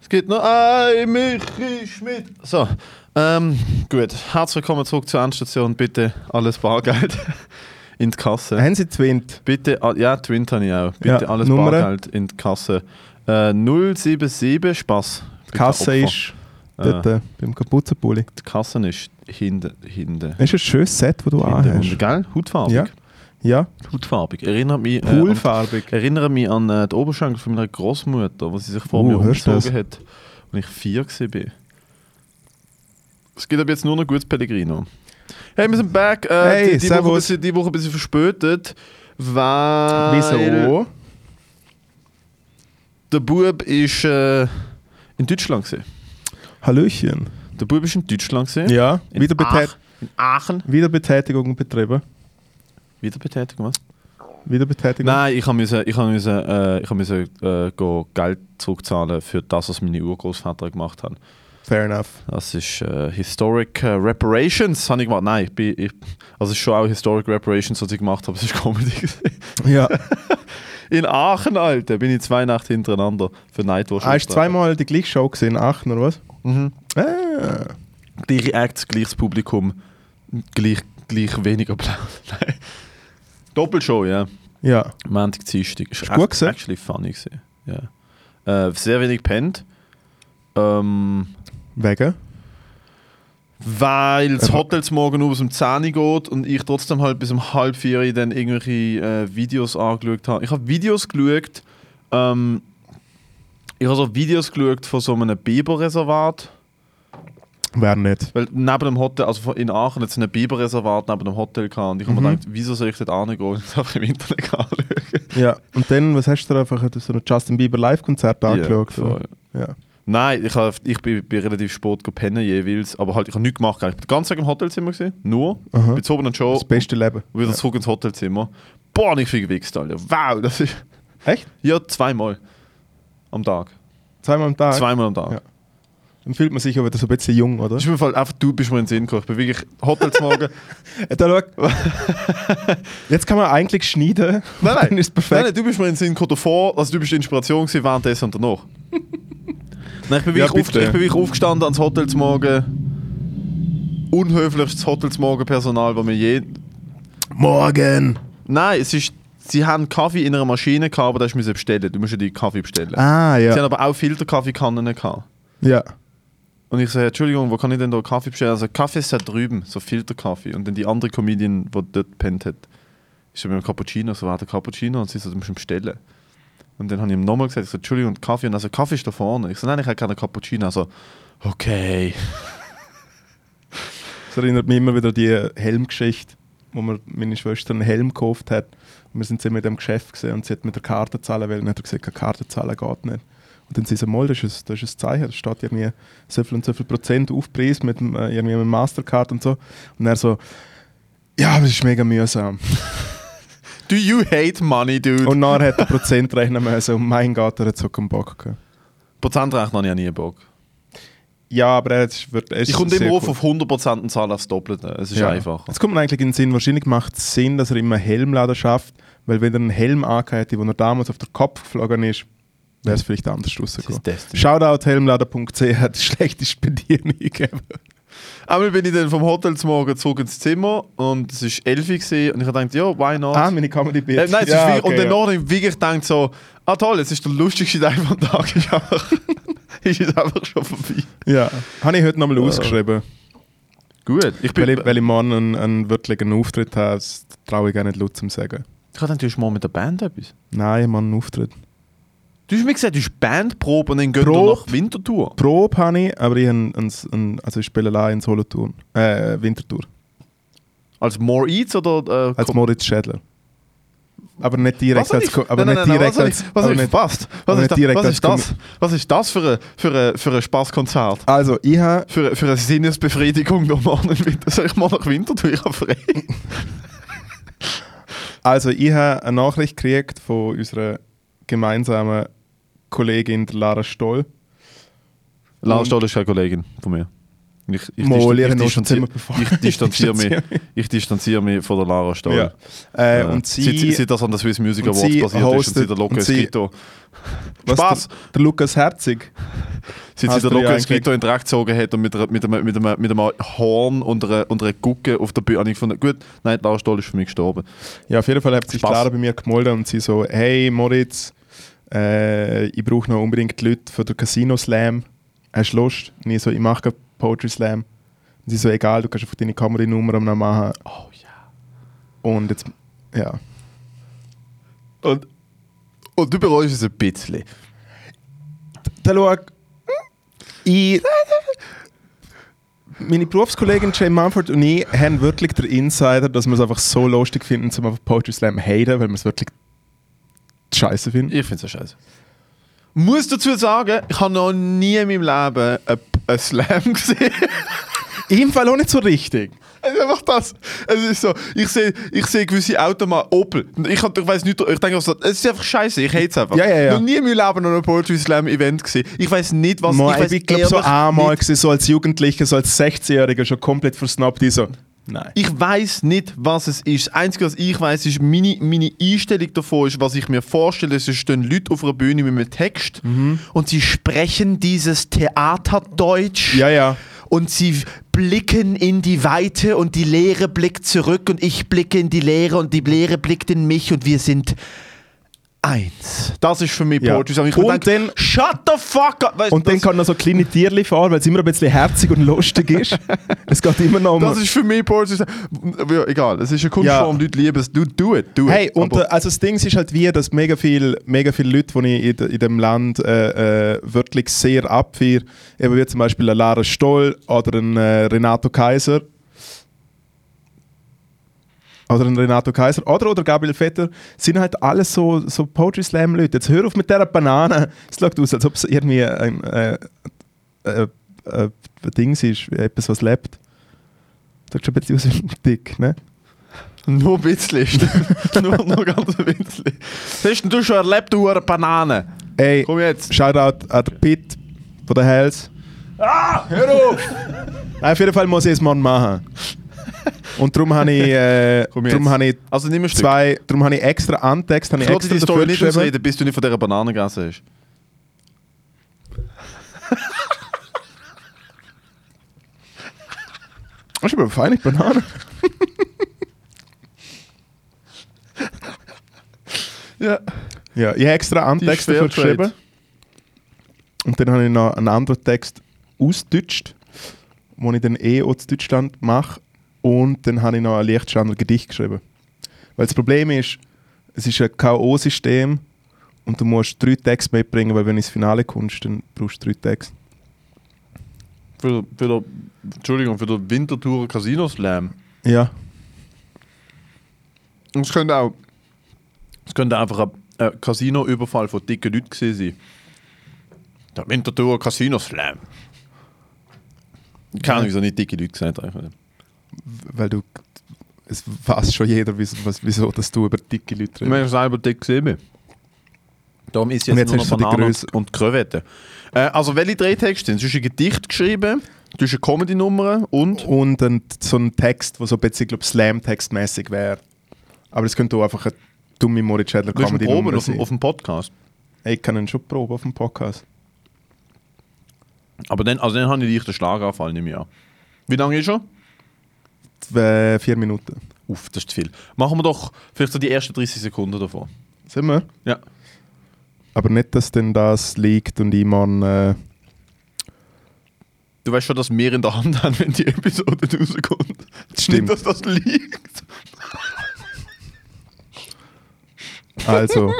Es gibt noch ein Michi Schmidt. So, ähm, gut. Herzlich willkommen zurück zur Endstation. Bitte alles Bargeld in die Kasse. Haben Sie Twint? Bitte, ah, ja, Twint habe ich auch. Bitte Ja, alles Nummer? Bargeld in die Kasse. Äh, 077, Spaß. Die Kasse ist dort Äh, äh, beim Kapuzenpulli. die Kasse ist hinten. hinten. Das ist ein schönes Set, das du anhast. gell? Hautfarbig. Ja. Ja, Hautfarbig. Erinnert mich, äh, an, erinnere mich an äh, die Oberschenkel von meiner Großmutter, wo sie sich vor Oh, mir umgezogen hat, als ich vier war. Es gibt aber jetzt nur noch gutes Pellegrino. Hey, wir sind back. Äh, Hey, die, die, Woche ein servus. bisschen, die Woche ein bisschen verspätet, weil Wieso? der Bub ist äh, in Deutschland gewesen. Hallöchen. Der Bub ist in Deutschland gewesen. Ja, In Wiederbetät Ach- in Aachen. Wiederbetätigung betrieben. Wiederbetätigung, was? Wiederbetätigung. Nein, ich musste ich müssen, äh, ich müssen, äh, Geld zurückzahlen für das, was meine Urgroßväter gemacht haben. Fair enough. Das ist äh, Historic äh, Reparations, habe ich gemacht. Nein, ich bin, ich, also es ist schon auch Historic Reparations, was ich gemacht habe, es ist Comedy. Ja. In Aachen, Alter, bin ich zwei Nächte hintereinander für Nightwatch. Hast du zweimal die gleiche Show gesehen in Aachen, oder was? Mhm. Ah. Gleiche Acts, gleiches Publikum, gleich, gleich weniger Applaus. Nein. Doppelshow, ja. Ja. Montag, Dienstag. Ist, Ist gut gewesen? Actually funny gewesen. Ja. Äh, sehr wenig pennt. Ähm, Wegen? weil das. Hotel Morgen nur bis um 10 Uhr geht und ich trotzdem halt bis um halb vier dann irgendwelche äh, Videos angeschaut habe. Ich habe Videos geschaut, ähm, ich habe so Videos geschaut von so einem Biberreservat. Wer nicht. Weil neben dem Hotel, also in Aachen hat es ein Biberreservat neben dem Hotel gehabt und ich habe Mhm. mir gedacht, wieso soll ich dort angehen und es einfach im Internet anschauen? Ja. Und dann, was hast du da einfach so ein Justin Bieber Live-Konzert angeschaut? Ja, voll. Ja. Nein, ich, hab, ich bin, bin relativ spät gepennt jeweils, aber halt, ich habe nichts gemacht. Ich bin den ganzen Tag im Hotelzimmer gesehen, nur. Aha. Zu oben und schon Das beste Leben. und wieder Ja. zurück ins Hotelzimmer. Boah, nicht viel gewichst, Alter. Wow, das ist... Echt? Ja, zweimal am Tag. Zweimal am Tag? Zweimal am Tag. Ja. Dann fühlt man sich wieder so ein bisschen jung, oder? Das ist mir voll, einfach du bist mir in den Sinn gekommen. Ich bin wirklich Hotel zum Morgen. Äh, Da, schau. Jetzt kann man eigentlich schneiden. Nein, nein. Dann ist perfekt. Nein, nein, du bist mir in den Sinn gekommen davor, also du bist die Inspiration gewesen währenddessen und danach. nein, ich, bin Ja, wirklich bitte. aufge- ich bin wirklich aufgestanden ans Hotel zum Morgen. Unhöflichstes Hotel zum Morgen Personal, das mir je... Morgen! Nein, es ist... Sie haben Kaffee in einer Maschine gehabt, aber das musst du bestellen. Du musst ja die Kaffee bestellen. Ah, Sie ja. haben aber auch Filterkaffeekannen gehabt. Ja. Und ich so, Entschuldigung, wo kann ich denn da Kaffee bestellen? Also Kaffee ist da drüben, so Filterkaffee. Und dann die andere Comedian, die dort gepennt hat, ist mit dem Cappuccino, so war der Cappuccino und sie so, du musst bestellen. Und dann habe ich ihm nochmal gesagt, ich so, Entschuldigung, Kaffee. Und also Kaffee ist da vorne. Ich so, nein, ich habe keinen Cappuccino. Also, okay. Das erinnert mich immer wieder an die Helmgeschichte, wo mir meine Schwester einen Helm gekauft hat. Wir sind sie mit dem Geschäft gesehen und sie hat mit der Karte zahlen wollen. Und dann hat gesagt, keine Karte zahlen geht nicht. Und dann sie so, mal, das ist, ein- das ist ein Zeichen, da steht irgendwie so viel und so viel Prozent Aufpreis mit, äh, irgendwie mit Mastercard und so. Und er so, ja, aber es ist mega mühsam. Do you hate money, dude? Und nachher hat er Prozent rechnen müssen und mein Gott, er hat so keinen Bock gehabt. Prozentrechnen habe ich ja nie Bock. Ja, aber er ist, wird, er ist Ich komme immer auf auf 100% und zahle aufs Doppelte. Es ist Ja. einfacher. Jetzt kommt mir eigentlich in den Sinn, wahrscheinlich macht es Sinn, dass er immer Helmladen schafft, weil wenn er einen Helm angehört wo er damals auf den Kopf geflogen ist, wäre es vielleicht anders rausgekommen. Shoutout die schlechteste Bedienung ever. Einmal bin ich dann vom Hotel zum Morgen zurück ins Zimmer und es war 11 Uhr und ich habe gedacht, ja, why not? Ah, meine comedy bit Äh, nein, es ja, ist okay, und dann ja. habe ich wirklich gedacht so, ah toll, es ist der lustigste Tag vom Tag, ist einfach, ist es einfach schon vorbei. Ja, habe ich heute nochmal ausgeschrieben, Gut, ich bin, weil ich, weil ich morgen einen, einen wirklichen Auftritt habe. Traue ich gar nicht laut zum sagen. ich habe du hast mal mit der Band etwas. Nein, ich mache einen Auftritt. Du hast mir gesagt, du hast Bandprobe und dann geht Probe. du nach Winterthur. Probe habe ich, aber ich, einen, einen, also ich spiele allein in Solothurn, äh, Winterthur, Als More Eats oder... Äh, als Moritz Schädler. Aber nicht direkt als, aber nicht direkt als, was verpasst? aber Was ist, direkt was ist das? Was ist das für ein, für ein, für ein Spaßkonzert? Also, ich habe Für, für eine Sinnesbefriedigung noch morgen in Winter. Soll ich mal nach Winterthur? Ich habe frei. also ich habe eine Nachricht gekriegt von unserer gemeinsamen Kollegin Lara Stoll. Lara Und- Stoll ist eine Kollegin von mir. Ich, ich, Mal, ich, distanziere, ich, distanziere mich, ich distanziere mich von der Lara Stoll. Ja. Äh, Äh, und seit, sie, seit das an der Swiss Music und Awards sie passiert ist und hostet- sie der und sie- Escrito. was Spaß! Der, der Lukas Herzig. Seit sie der ja Escrito in Dreck gezogen hat und mit, einer, mit, einem, mit, einem, mit einem Horn und einer, und einer Gucke auf der Bühne ich gefunden, gut, nein, Lara Stoll ist für mich gestorben. Ja, auf jeden Fall hat sich. Clara bei mir gemeldet und sie so, hey Moritz, äh, ich brauche noch unbedingt die Leute für den Casino Slam. Hast du Lust? Und ich so, ich mache Poetry Slam. Und sie so, egal, du kannst einfach deine Kameranummer noch machen. Oh ja. Und jetzt, ja. Und, und du bereust es ein bisschen. Da schau, ich, meine Berufskollegin Jane Mumford und ich haben wirklich den Insider, dass wir es einfach so lustig finden, zum einfach Poetry Slam haten, weil wir es wirklich scheiße finden. Ich finde es scheiße. Muss dazu sagen, ich habe noch nie in meinem Leben einen Slam gesehen. Im Fall auch nicht so richtig. Es ist einfach das. Es ist so, ich sehe ich sehe gewisse Automaten, Opel. Und Ich, ich weiß nicht, ich denke so, es ist einfach scheiße, ich hate es einfach. Ja, ja, ja. Noch nie in meinem Leben noch ein Poetry Slam Event gesehen. Ich weiß nicht, was Mo, ich ich weiß glaube so einmal gewesen, so als Jugendlicher, so als 16-Jähriger schon komplett versnappt. Ich so, nein. Ich weiß nicht, was es ist. Das Einzige, was ich weiß, ist, meine, meine Einstellung davon ist, was ich mir vorstelle, es stehen Leute auf einer Bühne mit einem Text Mhm. und sie sprechen dieses Theaterdeutsch. Ja, ja. und sie blicken in die Weite und die Leere blickt zurück und ich blicke in die Leere und die Leere blickt in mich und wir sind eins. Das ist für mich Ja. Poetry Slam. Ich Und denke, dann- shut the fuck up! Weißt, Und dann kann noch so kleine Tierli fahren, weil es immer ein bisschen herzig und lustig ist. es geht immer noch um... das ist für mich Poetry Slam. Ja, egal, es ist eine Kunstform, Ja. Leute lieben es. Du, do it, do it. Hey, und äh, also das Ding ist halt wie, dass mega viele mega viel Leute, die ich in, in dem Land äh, äh, wirklich sehr abfeiere, eben wie zum Beispiel Lara Stoll oder ein äh, Renato Kaiser, oder ein Renato Kaiser oder, oder Gabriel Vetter, sind halt alles so, so Poetry Slam Leute. Jetzt hör auf mit dieser Banane. Es sieht aus, als ob es irgendwie ein äh, äh, äh, Ding ist, etwas, was lebt. Sieht schon ein bisschen aus wie ein Dick, ne? Nur ein bisschen. nur, nur ganz ein bisschen. Was hast denn du schon erlebt, du eine Banane? Ey, Komm jetzt. Shoutout an den Pit von der Hells. Ah, hör auf! Nein, auf jeden Fall muss ich es mal machen. Und darum habe ich, äh, darum habe ich Also nimm zwei, darum habe ich extra Antext, habe ich Ich extra die Story nicht ausreden, bis du nicht von dieser Banane gegessen hast. Das ist aber eine feine Banane. Ja. Ja, ich habe extra Die dafür Fairtrade. geschrieben. Und dann habe ich noch einen anderen Text ausgedeutscht, den ich dann eh aus Deutschland mache. Und dann habe ich noch ein Lichtschwander Gedicht geschrieben. Weil das Problem ist, es ist ein K.O.-System und du musst drei Texte mitbringen, weil wenn du ins Finale kommst, dann brauchst du drei Texte. Für, für der, Entschuldigung, für den Wintertour Casino Slam. Ja. Und es könnte auch. Es könnte einfach ein, Casino-Überfall von dicken Leuten gewesen sein. Der Wintertour Casino Slam. Keine Ahnung, wieso nicht dicke Leute gesagt haben. Weil du. Es weiß schon jeder, wieso, was, wieso dass du über dicke Leute Ich redest. habe selber dick gesehen. Darum ist jetzt, Und jetzt nur noch du die Banane Größe. und Krevette. Äh, also welche drei Texte sind? Du hast ein Gedicht geschrieben, du hast eine Comedy-Nummer und... Und ein, so ein Text, der so ein bisschen Slam-Text-mäßig wäre. Aber es könnte auch einfach eine dumme Moritz Schädler Du hast eine comedy Probe nummer auf, dem- sein. auf dem Podcast. Ich kann ihn schon proben auf dem Podcast. Aber dann, also dann habe ich dich den Schlaganfall nicht mehr. Wie lange ist er? Zwei, vier Minuten. Uff, das ist zu viel. Machen wir doch vielleicht so die ersten 30 Sekunden davon. Sind wir? Ja. Aber nicht, dass denn das liegt und man. Äh, Du weißt schon, dass wir in der Hand haben, wenn die Episode rauskommt. Stimmt. Nicht, dass das liegt. also.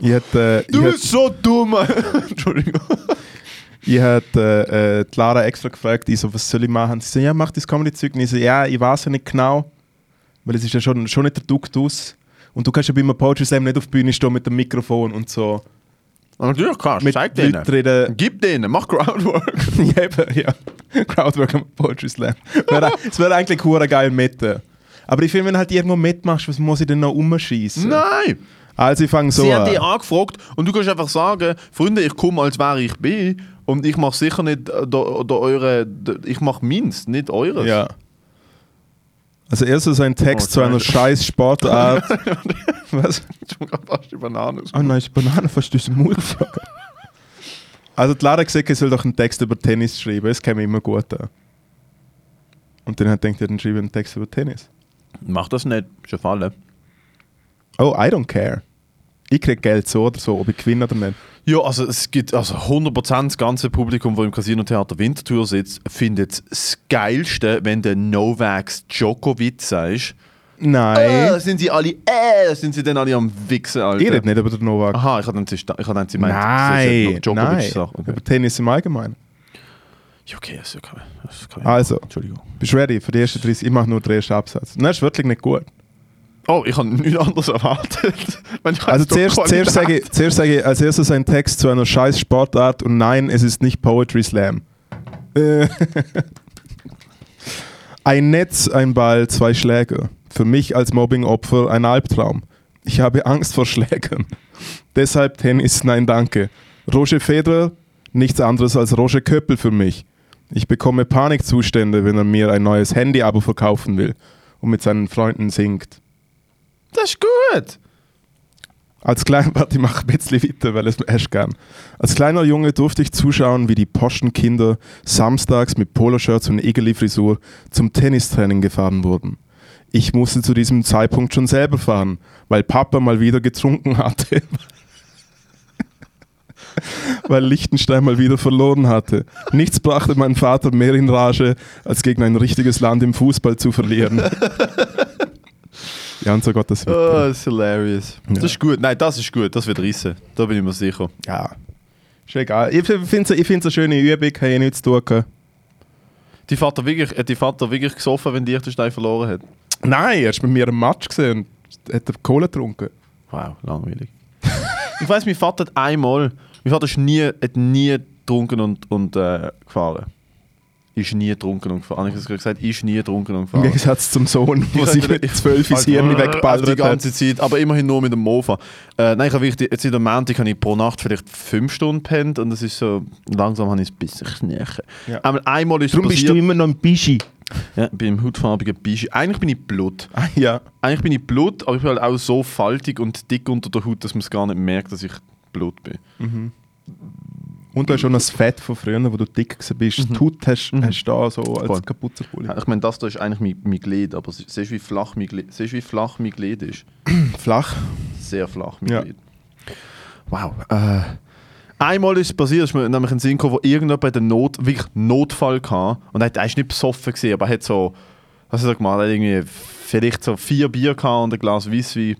ich hätte. Äh, Du bist so dumm. Entschuldigung. Ich hätte äh, äh, die Lara extra gefragt, ich so, was soll ich machen? Sie so, ja, mach das Comedy-Zeug. Und ich so, ja, ich weiß ja nicht genau. Weil es ist ja schon, schon nicht der Duktus. Und du kannst ja bei einem Poetry Slam nicht auf die Bühne stehen mit dem Mikrofon und so. Natürlich kannst du. Mit Zeig denen. Reden. Gib denen, mach Crowdwork. ja, eben, ja. Crowdwork am Poetry Slam. Es wäre eigentlich hure geil mit. Aber ich finde, wenn du halt irgendwo mitmachst, was muss ich denn noch umschießen? Nein! Also ich fange so Sie haben an. dich angefragt und du kannst einfach sagen, Freunde, ich komme als wäre ich bin und ich mache sicher nicht äh, da, da eure, da, ich mache meins, nicht eures. Ja. Also erstes ein Text Oh, zu einer scheiß Sportart. Was? Ich habe gerade fast die Banane. Oh nein, ist die Banane fast durch den Mund geflogen. Also die Lara gesagt, ich soll doch einen Text über Tennis schreiben, das käme immer gut an. Und dann hat er gedacht, dann schreibe ich einen Text über Tennis. Mach das nicht, ist ein Fall. Oh, I don't care. Ich krieg Geld so oder so, ob ich gewinne oder nicht. Ja, also es gibt also 100% das ganze Publikum, das im Casino Theater Winterthur sitzt, findet es das Geilste, wenn der Novak Djokovic sagst. Nein. Äh, sind sie alle, äh, sind sie dann alle am Wichsen, Alter. ich rede nicht über den Novak. Aha, ich hatte dann, ich sie meint, nein, Djokovic nein. Okay. Über Tennis im Allgemeinen. Ja, okay, ist okay. Das ist okay. Also, Entschuldigung. bist du ready für die ersten 30? Ich mache nur den ersten Absatz. Nein, ist wirklich nicht gut. Oh, ich habe nichts anderes erwartet. Also zuerst, zuerst, sage ich, zuerst sage ich als erstes ein Text zu einer scheiß Sportart und nein, es ist nicht Poetry Slam. Äh, ein Netz, ein Ball, zwei Schläger. Für mich als Mobbing-Opfer ein Albtraum. Ich habe Angst vor Schlägern. Deshalb Tennis, nein danke. Roger Federer, nichts anderes als Roger Köppel für mich. Ich bekomme Panikzustände, wenn er mir ein neues Handy-Abo verkaufen will und mit seinen Freunden singt. Das ist gut. Als kleiner, warte, ich mache ein bisschen weiter, weil es mir echt gern. Als kleiner Junge durfte ich zuschauen, wie die Poschenkinder samstags mit Poloshirts und Igeli-Frisur zum Tennistraining gefahren wurden. Ich musste zu diesem Zeitpunkt schon selber fahren, weil Papa mal wieder getrunken hatte. weil Liechtenstein mal wieder verloren hatte. Nichts brachte mein Vater mehr in Rage, als gegen ein richtiges Land im Fußball zu verlieren. ja, und so Gott das Oh, weiter. das ist hilarious. Das Ja. ist gut. Nein, das ist gut. Das wird rissen. Da bin ich mir sicher. Ja. Ist egal. Ich finde es eine schöne Übung, habe ich nichts zu tun. Die Vater wirklich, hat die Vater wirklich gesoffen, wenn Liechtenstein verloren hat? Nein, er ist mit mir im Match gesehen und hat Kohle getrunken. Wow, langweilig. ich weiß, mein Vater hat einmal, mein Vater ist nie, hat nie getrunken und, und äh, gefahren. Ist nie getrunken und gefahren. Ich habe gesagt, ist nie getrunken und Im gefahren. Gegensatz zum Sohn, der Ich sich mit zwölf ins Hirn äh, Die ganze Zeit, aber immerhin nur mit dem Mofa. Äh, nein, ich habe wirklich, jetzt in der Montag habe ich pro Nacht vielleicht fünf Stunden pennt und es ist so, langsam habe ich es ein bisschen knirchen. Ja. Einmal, einmal ist es Darum bist du immer noch ein Bischi. ja, ich bin im hautfarbigen Bischi. Eigentlich bin ich Blut. Ah, ja. Eigentlich bin ich Blut, aber ich bin halt auch so faltig und dick unter der Haut, dass man es gar nicht merkt, dass ich Blut bin. Und du hast schon das Fett von früher, wo du dick bist. Die Haut hast, Mhm. hast du da so als Voll. Kapuzenpulli. Ich meine, das da ist eigentlich mein, mein Glied, aber sie- siehst du, wie flach mein Glied, siehst wie flach mein Glied ist? Flach. Sehr flach, mein Ja. Glied. Wow. Äh, einmal ist es passiert, ist mir nämlich ein Sinn gekommen, wo irgendjemand einen Not, wirklich Notfall hatte. Und er hat- ist nicht besoffen gewesen, aber er hat so, was hat er gemacht? Er hat irgendwie vielleicht so vier Bier gehabt und ein Glas Weisswein.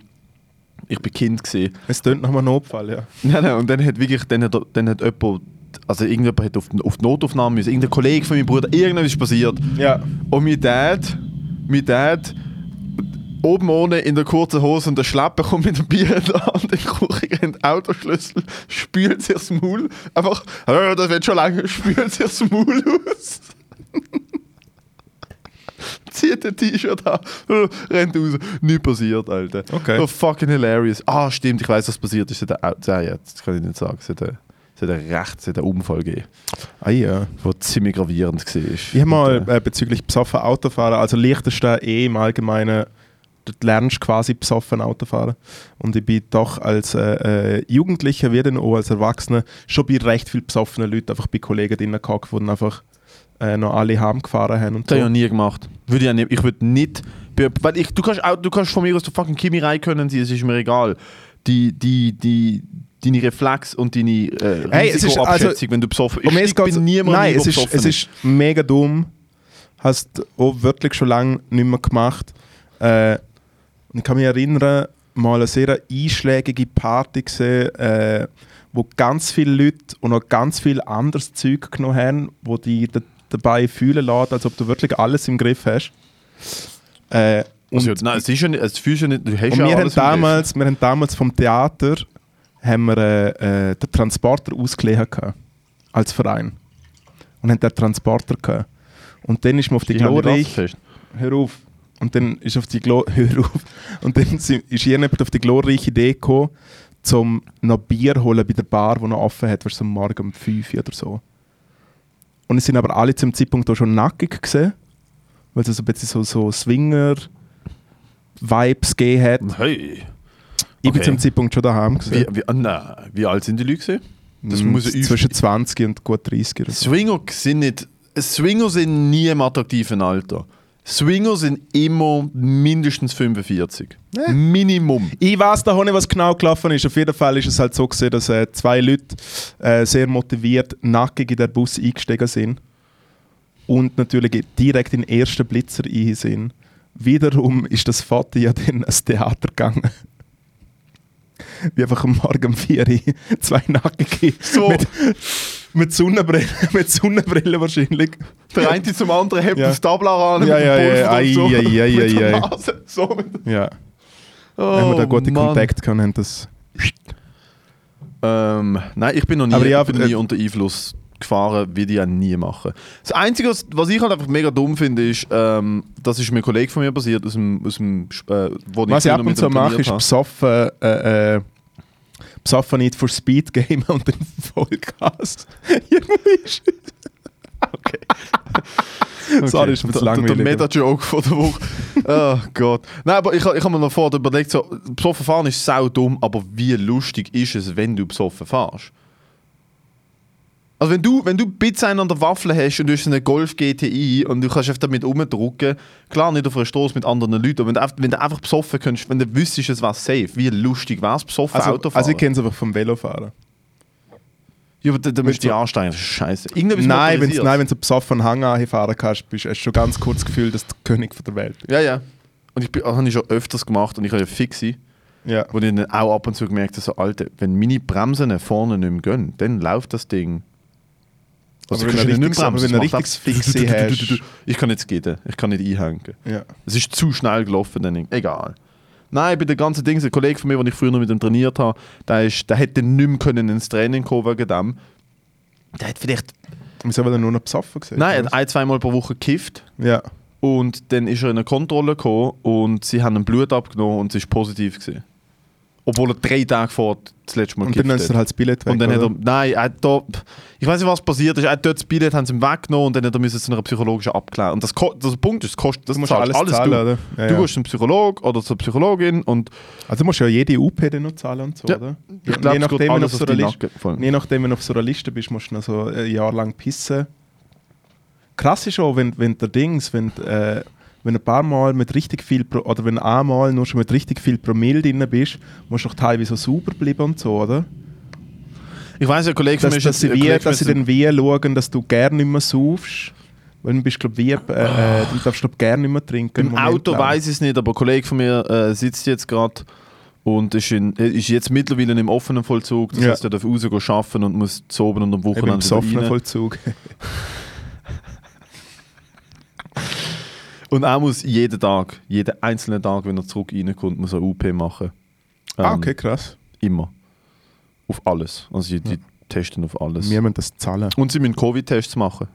Ich bin Kind gesehen. Es tönt nach einem Notfall, ja. Nein, nein, und dann hat wirklich, dann hat, dann hat jemand, also irgendjemand hat auf, die- auf die Notaufnahme müssen, irgendein Kollege von meinem Bruder, irgendwas ist passiert. Ja. Und mein Dad, mein Dad, oben ohne in der kurzen Hose und der Schleppe kommt mit dem Bier Hand in die Küche, rennt Autoschlüssel, spült sich das Maul, einfach, «Ja, das wird schon lange, spült sich das Maul aus. Zieht ein T-Shirt an, äh, rennt raus. Nichts passiert, Alter. Okay. So fucking hilarious. Ah, stimmt, ich weiß, was passiert ist. Ja, jetzt kann ich nicht sagen. Es hat einen, es hat einen recht, es hat einen Unfall gegeben, Ah ja. der ziemlich gravierend war. Ich habe mal äh, bezüglich besoffen Autofahren, also Liechtenstein eh im Allgemeinen, dort lernst quasi besoffen Autofahren. Und ich bin doch als äh, äh, Jugendlicher, wie dann auch als Erwachsener, schon bei recht viel besoffenen Leuten einfach bei Kollegen drinnen gehockt, die einfach äh, noch alle heimgefahren haben und Das habe ich so. noch nie gemacht. Würde ich, ja nicht, ich würde nicht. Weil ich, du, kannst auch, du kannst von mir aus der fucking Kimi Räikkönen sein, es ist mir egal. Die, die, die, deine Reflex und deine äh, Hey, es ist Risikoabschätzung, also- wenn du besoffen Und mir ich bin niemand, Nein, es ist, es ist mega dumm. Hast auch wirklich schon lange nicht mehr gemacht. Äh, ich kann mich erinnern, mal eine sehr einschlägige Party gesehen, äh, wo ganz viele Leute und noch ganz viel anderes Zeug genommen haben, wo die dabei fühlen lässt, als ob du wirklich alles im Griff hast. Äh, und Also, nein, es ist ja nicht, es fühlst ja nicht, du hast und ja wir haben, damals, wir haben damals vom Theater haben wir, äh, äh, den Transporter ausgelegen gehabt, als Verein. Und haben den Transporter gehabt. Und dann ist man auf die Glorreich. Hör auf. Und dann ist auf die Glo Hör auf. Und dann ist jemand auf die glorreiche Idee gekommen, zum noch Bier holen bei der Bar, die noch offen hat, was am Morgen um 5 Uhr oder so. Und es sind aber alle zum Zeitpunkt auch schon nackig gesehen, weil es so ein bisschen so, so Swinger-Vibes gegeben hat. Hey. Ich bin Okay. zum Zeitpunkt schon daheim Wie, gesehen. wie, ah, nein. wie alt sind die Leute? das Mm, muss Zwischen 20 und gut 30 oder so. Swinger sind nicht. Swinger sind nie im attraktiven Alter. Swinger sind immer mindestens 45. Ja. Minimum. Ich weiß da nicht, was genau gelaufen ist. Auf jeden Fall ist es halt so gewesen, dass äh, zwei Leute äh, sehr motiviert nackig in den Bus eingestiegen sind und natürlich direkt in den ersten Blitzer ein sind. Wiederum ist das Foto ja dann ans Theater gegangen. Wie einfach am Morgen um 4 Uhr zwei Nackige So. mit, mit Sonnenbrille, mit Sonnenbrille wahrscheinlich. Der eine zum anderen hebt Ja. das Tabla an Ja, ja, ja, und so. ei. Nase. So mit Ja, oh, wenn wir da gute Mann. Kontakt können, haben das. Ähm, nein, ich bin noch nie, Aber ja, ich bin nie äh, unter Einfluss gefahren, wie die ja nie machen. Das Einzige, was, ich halt einfach mega dumm finde, ist, ähm, das ist mir ein Kollege von mir passiert, aus dem, aus dem äh, wo Was ich ab und zu mache, ist besoffen, äh, äh, besoffen nicht for Speed Game und dann Vollgas. Ist Okay. Sorry, ist mir zu der, der, langweilig. Meta-Joke von der Woche. oh Gott. Nein, aber ich, ich habe mir noch vorher überlegt, so, besoffen fahren ist sau dumm, aber wie lustig ist es, wenn du besoffen fährst? Also wenn du, wenn du Pizza an der Waffel hast und du hast eine Golf GTI und du kannst einfach damit rumdrücken, klar nicht auf einer Straße mit anderen Leuten, aber wenn du, einfach- wenn du einfach besoffen kannst, wenn du wüsstest, es war safe, wie lustig war es, besoffen also, Autofahren? also ich kenne es einfach vom Velofahren. ja, aber da, musst du dich anstrengen, das ist scheiße. Nein, wenn nein, wenn du besoffen Hang anfahren kannst, bist, hast du schon ganz kurz das Gefühl, dass du der König von der Welt bist. Ja, ja. Und ich habe ich schon öfters gemacht und ich habe ja Fixi. Ja. Wo ich dann auch ab und zu gemerkt habe, so, Alter, wenn meine Bremsen vorne nicht mehr gehen, dann läuft das Ding. Aber du wenn ja richtiges- aber wenn richtiges einfach- Fixe hast- Ich kann nicht gehen, ich kann nicht einhängen. ja. Es ist zu schnell gelaufen, dann egal. Nein, bei den ganzen Dingen, ein Kollege von mir, den ich früher noch mit ihm trainiert habe, der, ist, der hätte nicht mehr können ins Training kommen wegen dem. Der hat vielleicht, Wieso, weil er nur noch besoffen gesehen nein, er hat ein, zweimal pro Woche gekifft Ja. und dann ist er in eine Kontrolle gekommen und sie haben ihm Blut abgenommen und es ist positiv gewesen. Obwohl er drei Tage vor das letzte Mal Und dann ist er halt das Billett weg. Und dann hat er, nein, er hat da, ich weiß nicht, was passiert ist. Er hat dort das Billett haben sie ihm weggenommen und dann hat er müssen zu einer psychologischen abklären. Und das, das Punkt ist, das kostet, das du musst zahlst alles, zahlen, du. oder? Ja, du ja. gehst zum Psychologen oder zur Psychologin und Also du musst ja jede UP dann noch zahlen und so, Ja. oder? ich Je glaube, es nachdem, wenn du alles auf auf so einer Liste. Je nachdem, wenn du auf so einer Liste bist, musst du noch so ein Jahr lang pissen. Krass ist auch, wenn, wenn der Dings, wenn, äh, wenn du ein paar Mal mit richtig viel, Pro oder wenn einmal nur schon mit richtig viel Promille drin bist, musst du doch teilweise so sauber bleiben und so, oder? Ich weiß, ein Kollege von Dass, mir ist dass, sie wie, dass sie dann wie schauen, dass du gerne nicht mehr saufst. Weil du bist, glaube wie, äh, äh, du darfst glaub, gerne nicht mehr trinken. Im Moment Auto weiß ich es nicht, aber ein Kollege von mir äh, sitzt jetzt gerade und ist, in, äh, ist jetzt mittlerweile im offenen Vollzug. Das Ja. heißt, er darf rausgehen arbeiten und muss zu oben und am Eben im Wochenende besoffenen rein. Vollzug. Und er muss jeden Tag, jeden einzelnen Tag, wenn er zurück reinkommt, muss er UP machen. ah, Ähm, okay, krass. Immer. Auf alles. Also die, die testen auf alles. Wir müssen das zahlen. Und sie müssen Covid-Tests machen.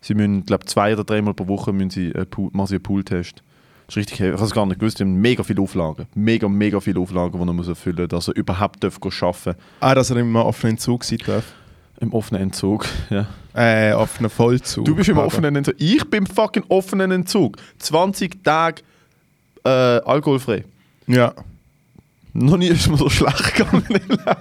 Sie müssen, glaube zwei oder dreimal pro Woche müssen sie, äh, Pool, machen sie einen Pool-Test. Das ist richtig. Ich habe es gar nicht gewusst. Die haben mega viele Auflagen. Mega, mega viele Auflagen, die er muss erfüllen muss, dass er überhaupt darf arbeiten Ah, dass er im offenen Zug sein darf. Im offenen Entzug. Ja. Äh, offenen Vollzug. Du bist im offenen Entzug. Ich bin im fucking offenen Entzug. 20 Tage äh, alkoholfrei. Ja. Noch nie ist mir so schlecht gegangen im Leben.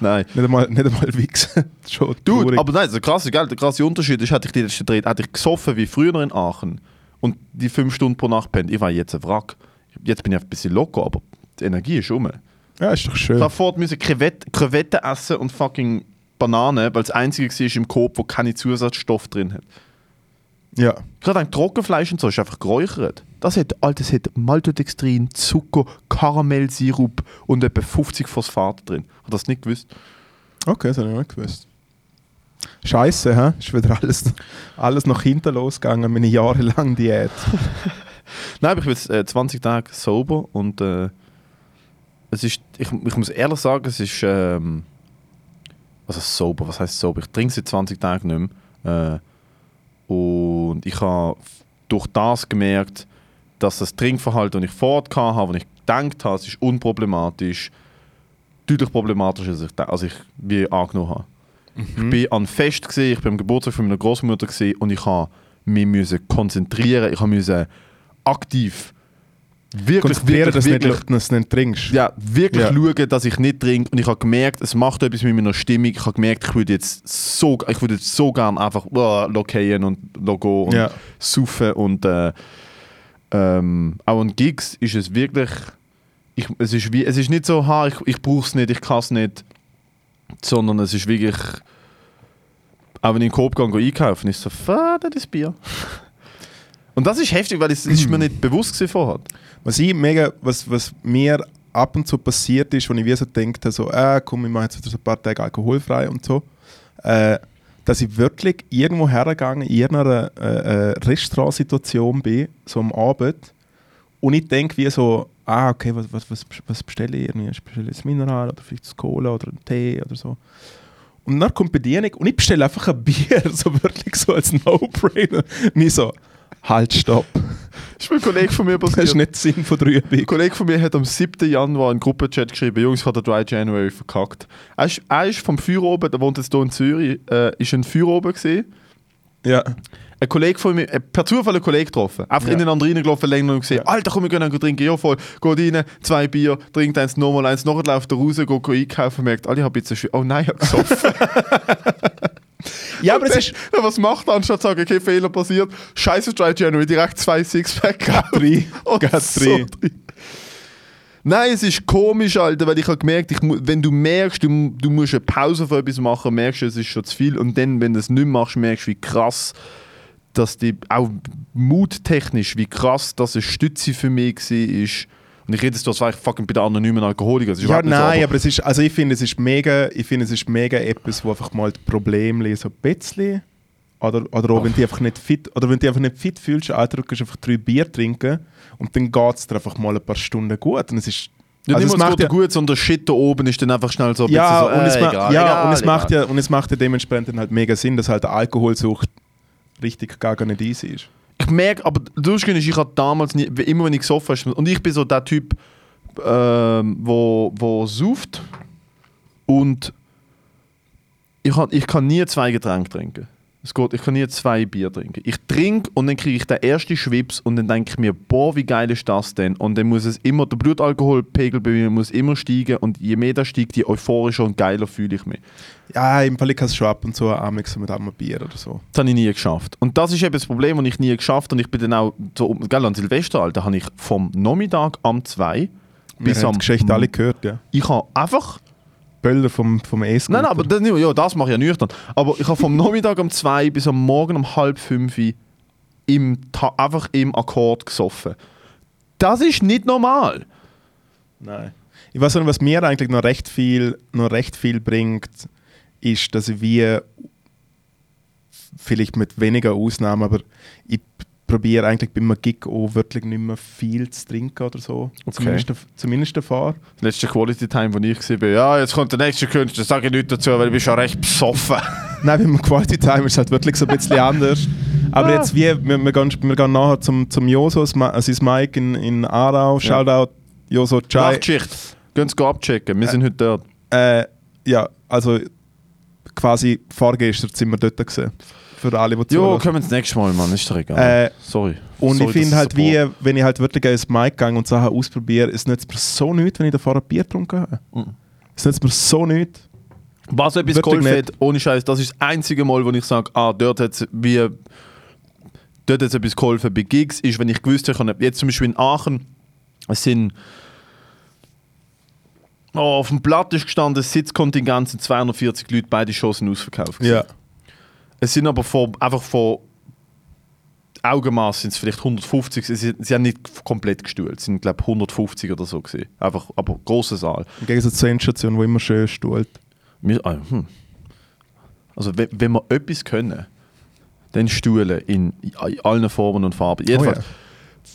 Nein. Nicht einmal, nicht einmal wichsen. Schon Du, traurig. aber nein, der krasse, gell, der krasse Unterschied ist, hätte ich die letzten drei, hätte ich gesoffen wie früher in Aachen und die fünf Stunden pro Nacht pennt. Ich war jetzt ein Wrack. Jetzt bin ich ein bisschen locker, aber die Energie ist um. Ja, ist doch schön. vorher müssen Krevette, Krevetten essen und fucking Bananen, weil das einzige war im Coop, wo keine Zusatzstoffe drin hat. Ja. Gerade ein Trockenfleisch und so ist einfach geräuchert. Das hat, Alter, das hat Maltodextrin, Zucker, Karamellsirup und etwa 50 Phosphat drin. Hat das nicht gewusst? Okay, das habe ich nicht gewusst. Scheiße, hä? Ist wieder alles, alles nach hinten losgegangen, meine jahrelange Diät. Nein, aber ich bin jetzt äh, 20 Tage sober und äh, es ist, ich, ich muss ehrlich sagen, es ist, ähm, also sober, was heißt sober? Ich trinke seit 20 Tagen nicht mehr. Äh, und ich habe durch das gemerkt, dass das Trinkverhalten, das ich vorher hatte, das ich gedacht habe, es ist unproblematisch, deutlich problematischer als ich, als ich wie angenommen habe. Ich bin an Fest gesehen, ich bin am Geburtstag von meiner Großmutter und ich habe mich konzentrieren, ich habe müssen aktiv wirklich, wirklich, dass du nicht, wirklich, dass nicht trinkst. ja, wirklich Ja. schauen, dass ich nicht trinke und ich habe gemerkt, es macht etwas mit meiner Stimmung. Ich habe gemerkt, ich würde jetzt so, ich würde jetzt so gern einfach uh, lokieren und logo und Ja. saufen und äh, ähm, auch an Gigs ist es wirklich, ich, es, ist wie, es ist nicht so, ha, ich, ich brauche es nicht, ich kann es nicht, sondern es ist wirklich, auch wenn ich in den Coop gehe, gehe einkaufen, ist so, Vater, das Bier. Und das ist heftig, weil es ist mir nicht bewusst vorher. Was, ich mega, was, was mir ab und zu passiert ist, wo ich wie so denke, so, äh, komm, ich mache jetzt ein paar Tage alkoholfrei und so, äh, dass ich wirklich irgendwo hergegangen in irgendeiner äh, äh, Restaurantsituation bin, so am Abend, und ich denke wie so, ah, okay, was, was, was, was bestelle ich irgendwie? Ich bestelle jetzt Mineral oder vielleicht das Cola oder einen Tee oder so. Und dann kommt die Bedienung und ich bestelle einfach ein Bier, so wirklich so als No-Brainer. Ich so, halt, stopp. Das ist ein Kollege von mir Das passiert. ist nicht der Sinn von drei Ein Kollege von mir hat am 7. Januar einen Gruppenchat geschrieben, Jungs, ich habe den Dry January verkackt. Er ist, er ist vom Feuer oben, der wohnt jetzt hier in Zürich, äh, ist ein Feuer oben gesehen. Ja. Ein Kollege von mir, äh, per Zufall einen Kollegen getroffen. Einfach Ja. in den anderen reingelaufen, länger und gesehen, Ja. Alter, komm, wir können einen trinken. Ja, voll. Geht rein, zwei Bier, trinkt eins, nochmal eins, nachher läuft er raus, geht einkaufen, merkt, Alter, ich habe jetzt ein Oh nein, ich habe gesoffen. Ja, aber es ist dann- Was macht er, anstatt zu sagen, okay, Fehler passiert, scheiße Dry January, direkt zwei Sixpack gekauft. drei. Und so drei. Nein, es ist komisch, Alter, weil ich habe gemerkt, ich, wenn du merkst, du, du musst eine Pause von etwas machen, merkst du, es ist schon zu viel. Und dann, wenn du es nicht machst, merkst du, wie krass, dass die, auch muttechnisch, wie krass das eine Stütze für mich war. Und ich rede jetzt, das war ich fucking bei den anonymen Alkoholikern. Das ist Ja, nicht so, nein, aber- aber es ist, also ich finde, es ist mega, ich finde, es ist mega etwas, wo einfach mal die Probleme so ein bisschen, oder, oder auch wenn du einfach nicht fit, oder wenn du einfach nicht fit fühlst, Alter, du kannst einfach drei Bier trinken und dann geht es dir einfach mal ein paar Stunden gut und es ist, Ja, also es macht ja, gut, sondern der Shit da oben ist dann einfach schnell so ein ja, bisschen so, und es, äh, egal, ja, egal, und es macht egal. ja, und es macht ja dementsprechend halt mega Sinn, dass halt Alkoholsucht richtig gar nicht easy ist. Ich merke, aber ist, ich habe damals nie, immer wenn ich gesoffen habe, und ich bin so der Typ, ähm, wo, wo sauft und ich, kann- ich kann nie zwei Getränke trinken. Es geht, ich kann nie zwei Bier trinken. Ich trinke und dann kriege ich den ersten Schwips und dann denke ich mir, boah, wie geil ist das denn? Und dann muss es immer, der Blutalkoholpegel bei mir muss immer steigen und je mehr das steigt, je euphorischer und geiler fühle ich mich. Ja, im Fall ich kann es schon ab und zu amix mit einem Bier oder so. Das habe ich nie geschafft. Und das ist eben das Problem, das ich nie geschafft habe. Und ich bin dann auch, so, gell, an Silvester, Alter, habe ich vom Nachmittag am 2 Wir bis haben am... die Geschichte alle gehört, ja. Ich habe einfach... Böller vom, vom e Nein, nein, aber das, ja, das mache ich ja nüchtern. Aber ich habe vom Nachmittag um 2 bis am Morgen um halb 5 im, einfach im Akkord gesoffen. Das ist nicht normal. Nein. Ich weiß nicht, was mir eigentlich noch recht viel, noch recht viel bringt, ist, dass ich wie vielleicht mit weniger Ausnahmen, aber ich probiere eigentlich bei einem Gig auch wirklich nicht mehr viel zu trinken oder so. Okay. Zumindest, zumindest davor. Das letzte Quality Time, wo ich bin, ja, jetzt kommt der nächste Künstler, sage ich nichts dazu, weil ich bin schon recht besoffen. Nein, beim Quality Time ist es halt wirklich so ein bisschen anders. Aber jetzt wie, wir, wir, gehen, wir gehen nachher zum, zum Joso, sein Mike in, in Aarau, Shoutout, Joso Chai. Nachtschicht. Gehen Sie abchecken, wir sind heute dort. Äh, ja, also quasi vorgestern sind wir dort gewesen. Für alle, die Jo, zuhören. kommen wir das nächste Mal, Mann, ist doch egal. Äh, Sorry. Und Sorry, ich finde halt, wie, wenn ich halt wirklich ins Mic gehe und Sachen ausprobiere, es nützt mir so nichts, wenn ich davor ein Bier getrunken habe. Mhm. Es nützt mir so nichts. Was etwas Wirklich geholfen hat, ohne Scheiß, das ist das einzige Mal, wo ich sage, ah, dort hat es wie dort hat's etwas geholfen. Bei Gigs ist, wenn ich gewusst habe, ich habe jetzt zum Beispiel in Aachen, es sind oh, auf dem Blatt ist gestanden, Sitzkontingent sind 240 Leute, beide Shows sind ausverkauft. gewesen. Es sind aber von, einfach von Augenmaß sind es vielleicht 150, sie, sind- sie haben nicht komplett gestuhlt, es sind glaube 150 oder so gewesen. Einfach, aber großer Saal. Im Gegensatz zur Endstation, wo immer schön stuhlt. Wir, ah, hm. Also wenn, wenn wir etwas können, dann Stühle in, in allen Formen und Farben. Jedenfalls, ja.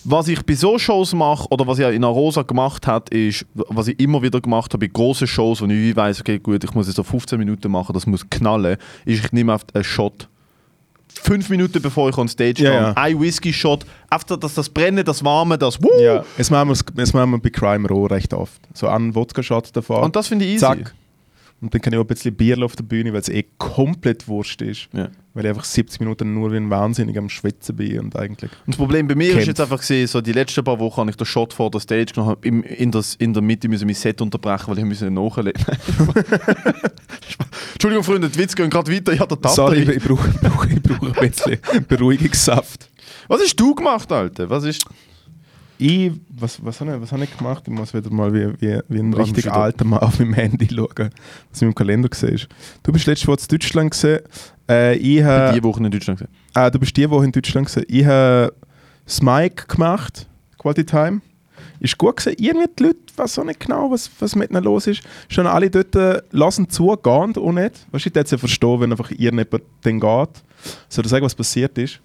Was ich bei so Shows mache oder was ich in Arosa gemacht habe, ist, was ich immer wieder gemacht habe bei großen Shows, wo ich weiss, okay gut, ich muss jetzt so 15 Minuten machen, das muss knallen, ist, ich nehme auf einen Shot fünf Minuten bevor ich on stage Ja, kam. ja. Ein Whisky-Shot, einfach das, das Brennen, das Warme, das Woo! Ja, das machen wir, das machen wir bei Crime Raw recht oft. So einen Wodka-Shot davon. Und das finde ich easy. Zack. Und dann kann ich auch ein bisschen Bier auf der Bühne, weil es eh komplett wurscht ist. Ja. Weil ich einfach 70 Minuten nur wie ein Wahnsinnig am Schwitzen bin und eigentlich. Und das Problem bei mir Kämpf. ist jetzt einfach gesehen, so die letzten paar Wochen habe ich den Shot vor der Stage genommen, im, in, das, in der Mitte müssen mein Set unterbrechen, weil ich müssen nachlegen. Entschuldigung, Freunde, die Witze gehen gerade weiter. Ich habe den Sorry, ich brauche, ich brauche, ich brauche ein bisschen Beruhigungssaft. Was hast du gemacht, Alter? Was ist... Ich, was, was habe ich, was hab ich gemacht? Ich muss wieder mal wie, wie, wie ein Was richtig alter Mann auf meinem Handy schauen, was ich im Kalender gesehen ist. Du bist letztes Woche in Deutschland gesehen. Äh, ich habe die Woche in Deutschland gesehen. Ah, du bist die Woche in Deutschland gewesen. Ich habe Smike gemacht, Quality Time. Ist gut gewesen. Irgendwie die Leute, weiß auch nicht genau, was, was mit ihnen los ist. Schon alle dort äh, lassen zu, gehen auch nicht. Weißt du, ich hätte es verstehen, wenn einfach irgendjemand dann geht. Soll ich sagen, was passiert ist?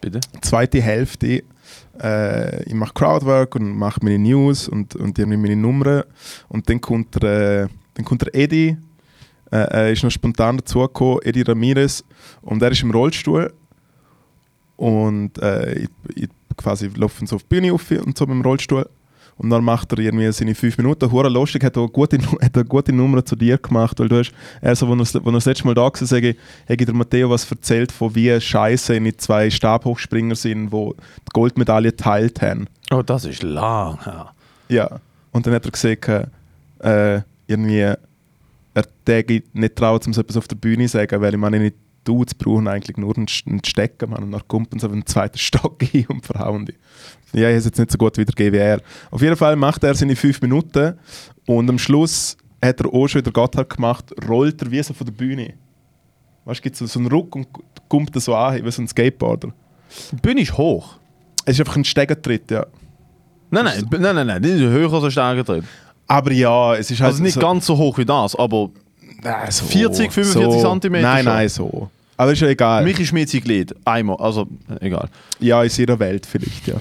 Bitte? Zweite Hälfte, äh, ich mache Crowdwork und mache meine News und, und irgendwie meine Nummern. Und dann kommt der, äh, dann kommt der Eddie, äh, ist noch spontan dazugekommen, Eddie Ramirez, und er ist im Rollstuhl. Und äh, ich, ich quasi laufe so auf die Bühne auf und so mit dem Rollstuhl. Und dann macht er irgendwie seine fünf Minuten. Hure lustig, hat er, eine gute, hat eine gute Nummer zu dir gemacht, weil du hast, er so, als er, das letzte Mal da war, sage ich, der Matteo was erzählt von wie scheiße in zwei Stabhochspringer sind, wo die Goldmedaille geteilt haben. Oh, das ist lang. Ja. Ja. Und dann hat er gesagt, äh, irgendwie, er täge nicht trauen, um so etwas auf der Bühne zu sagen, weil ich meine, nicht Dudes brauchen eigentlich nur einen, St- einen Stecker, man, und dann kommt uns auf einen zweiten Stock hin und verhauen die. Ja, ich habe jetzt nicht so gut wie er. Auf jeden Fall macht er seine fünf Minuten und am Schluss hat er auch schon wieder Gotthard gemacht, rollt er wie so von der Bühne. Weißt du, gibt so, so einen Ruck und kommt er so an, wie so ein Skateboarder. Die Bühne ist hoch. Es ist einfach ein Stegentritt, ja. Nein, nein, b- nein, nein, nein, die ist höher als ein Steiger drin. Aber ja, es ist halt Also nicht so, ganz so hoch wie das, aber Nein, so, 40, 45 so. Zentimeter Nein, nein, so. Aber ist ja egal. mich ist mir jetzt Glied. Einmal, also egal. Ja, in ihrer Welt vielleicht, ja.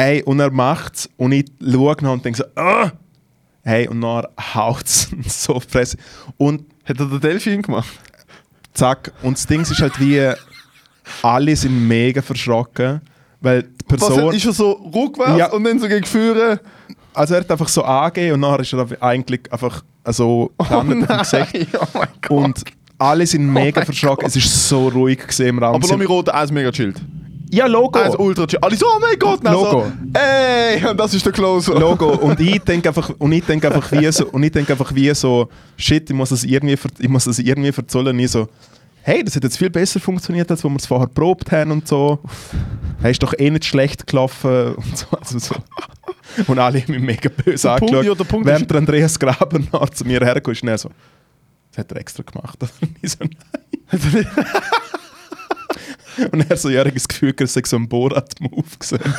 Ey, und er macht's und ich schaue nach und denke so, ah! Hey, und dann haut's so auf die Fresse. Und Hat er den Delfin gemacht? zack, und das Ding ist halt wie, alle sind mega verschrocken, weil die Person... Was, ist er so rückwärts Ja. und dann so gegen Führer? also er hat einfach so angegeben und nachher ist er eigentlich einfach so gelandet auf dem Gesicht. oh mein Gott. Und alle sind mega mein verschrocken. Es ist so ruhig gesehen im Raum. aber Sie- mich roten, eins mega chillt. Ja, Logo. Eins ultra. Alle so, oh mein Gott, nein, Logo. So, ey, und das ist der Closer. Logo. Und ich denke einfach, und ich denke einfach wie so, und ich denke einfach wie so, shit, ich muss das irgendwie, ich muss das irgendwie verzollen. Und ich so, hey, das hat jetzt viel besser funktioniert, als wo wir es vorher probt haben und so. Hey, ist doch eh nicht schlecht gelaufen und so. Also so. Und alle haben mich mega böse Der Punkt- angeschaut. ja, der Punkt während der Andreas Graber nach zu mir herkommt, ist er so, das hat er extra gemacht. Und ich so, nein. Und er so, ja, ich das Gefühl, er sei so ein Borat-Move gesehen.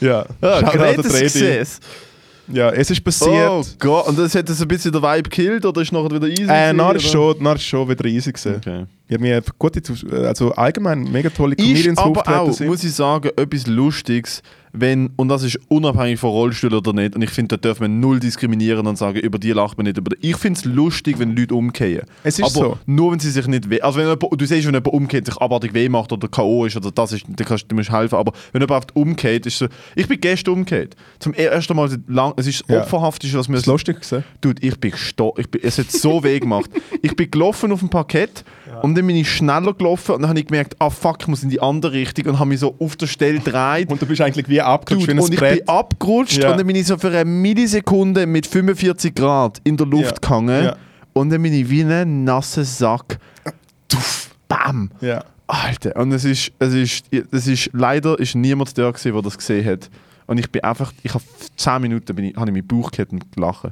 ja, Ja, Redi. Success. Ja, es ist passiert. Oh Gott, und das hat das ein bisschen den Vibe gekillt oder ist nachher wieder easy? äh, gewesen, nachher ist schon, nachher ist schon wieder easy gewesen. Okay. Ich habe mir gute, Zus- also allgemein mega tolle Ist Comedians aber aufgetreten auch, sind. muss ich sagen, etwas Lustiges, wenn, und das ist unabhängig von Rollstuhl oder nicht, und ich finde, da darf man null diskriminieren und sagen, über die lacht man nicht. Über die. Ich finde es lustig, wenn Leute umkehren. Es ist aber so. nur, wenn sie sich nicht weh... Also wenn jemand, du siehst, wenn jemand umkehrt, sich abartig weh macht oder K.O. ist oder das ist, dann kannst du musst helfen. Aber wenn jemand oft umkehrt, ist so... Ich bin gestern umgekehrt. Zum ersten Mal seit lang... Es ist das Ja. Opferhafteste, was mir... Das ist lustig gewesen. Dude, ich bin gestorben. Es hat so weh gemacht. Ich bin gelaufen auf dem Parkett und dann bin ich schneller gelaufen und dann habe ich gemerkt, ah fuck, ich muss in die andere Richtung und habe mich so auf der Stelle gedreht. Und du bist eigentlich wie abgerutscht Dude, wie und ich Brett. bin abgerutscht Ja. und dann bin ich so für eine Millisekunde mit 45 Grad in der Luft Ja. gehangen Ja. und dann bin ich wie ein nasser Sack. Tuff, bam. ja. Alter, und es ist, es ist, es ist, leider ist niemand da gewesen, der das gesehen hat. Und ich bin einfach, ich habe 10 Minuten bin ich, habe ich meinen Bauch gehabt und gelacht.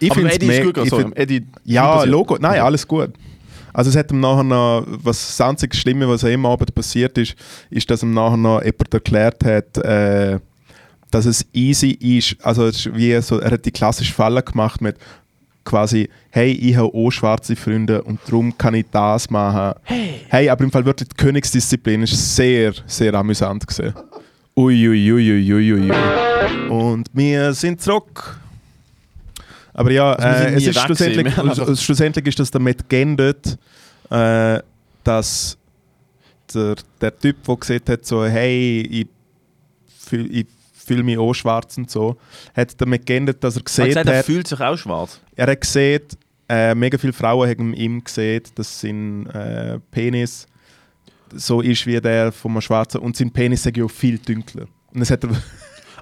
Ich Aber find's Eddie ist me- gut, ich also, find- Eddie, Ja. Logo. Nein, alles gut. Also es hat ihm nachher noch, was das einzige Schlimme, was am Abend passiert ist, ist, dass ihm nachher noch jemand erklärt hat, äh, dass es easy ist, also es ist wie so, er hat die klassische Falle gemacht mit quasi, hey, ich habe auch schwarze Freunde und darum kann ich das machen. Hey, aber im Fall wirklich die Königsdisziplin ist sehr, sehr amüsant gesehen. Uiuiuiuiui. Und wir sind zurück. Aber ja, äh, es ist schlussendlich, also schlussendlich ist das damit geendet, äh, dass der, der Typ, der gesagt hat, so, hey, ich fühle fühl mich auch schwarz und so, hat damit geendet, dass er Er hat gesehen gesagt, er hat, fühlt sich auch schwarz. er hat gesehen, äh, mega viele Frauen haben ihm gesehen, dass sein äh, Penis so ist wie der von einem Schwarzen und sein Penis ist ja auch viel dunkler. Und das hat er,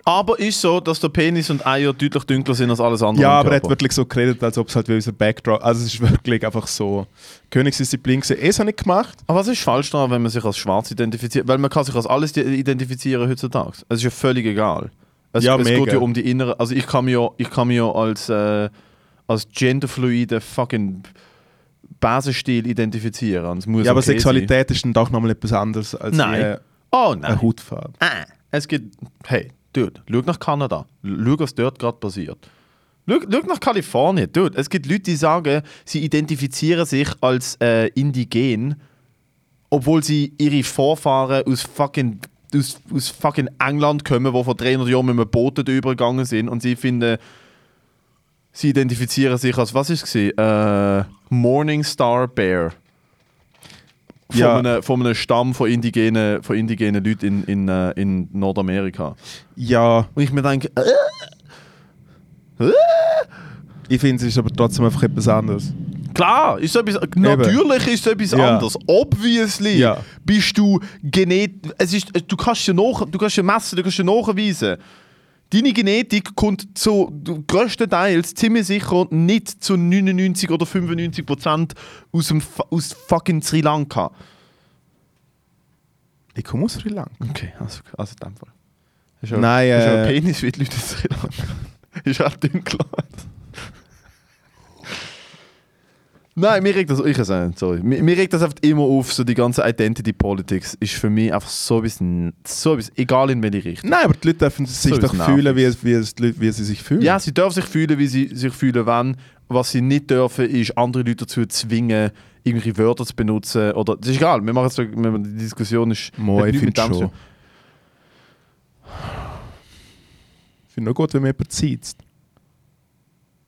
Aber ist so, dass der Penis und Eier deutlich dunkler sind als alles andere. ja, aber er hat wirklich so geredet, als ob es halt wie unser Backdrop, also es ist wirklich einfach so Königsdisziplin gewesen. Es habe ich gemacht. Aber was ist falsch daran, wenn man sich als schwarz identifiziert? Weil man kann sich als alles identifizieren heutzutage. Es ist ja völlig egal. Es, Ja, es mega. geht ja um die innere... Also ich kann mich ja, ich kann mich ja als, äh, als genderfluide fucking Basisstil identifizieren. Ja, aber okay sein. Sexualität ist dann doch nochmal etwas anderes als Nein. äh, Oh eine nein. Hautfarbe. Ah, es gibt. Hey, Dude, schau nach Kanada. Schau, was dort gerade passiert. Schau, schau nach Kalifornien. Dude, es gibt Leute, die sagen, sie identifizieren sich als äh, indigen, obwohl sie ihre Vorfahren aus fucking, aus, aus fucking England kommen, die vor 300 Jahren mit einem Boot übergegangen sind und sie finden, sie identifizieren sich als, was ist es? Äh, Morningstar Bear. Von, Ja. einem, von einem Stamm von indigenen, von indigenen Leuten in, in, äh, in Nordamerika. Ja, Und ich mir denke, äh, ich finde, es ist aber trotzdem einfach etwas anderes. klar, ist so etwas, natürlich ist es etwas Ja. anderes. Obviously Ja. bist du genet, es ist, du kannst ja nach, du kannst ja messen, du kannst ja nachweisen. Deine Genetik kommt zu größtenteils ziemlich sicher nicht zu 99 oder 95 Prozent aus, dem, aus fucking Sri Lanka. Ich komme aus Sri Lanka. Okay, also, also in dem Fall. Ist ja, Nein, ist ja äh, ein Penis wie die Leute in Sri Lanka. ist auch dunkler. Nein, mir regt das, ich sagen, sorry. Mir, mir regt das einfach immer auf, so die ganze Identity Politics ist für mich einfach so etwas, so etwas egal in welche Richtung. Nein, aber die Leute dürfen sich So doch fühlen, wie, es, wie, es, wie sie sich fühlen. Ja, sie dürfen sich fühlen, wie sie sich fühlen wollen. Was sie nicht dürfen, ist andere Leute dazu zwingen, irgendwelche Wörter zu benutzen. Oder, das ist egal, wir machen jetzt, die Diskussion ist... Mo, hat ich finde schon. Ich finde nur gut, wenn man jemanden zieht.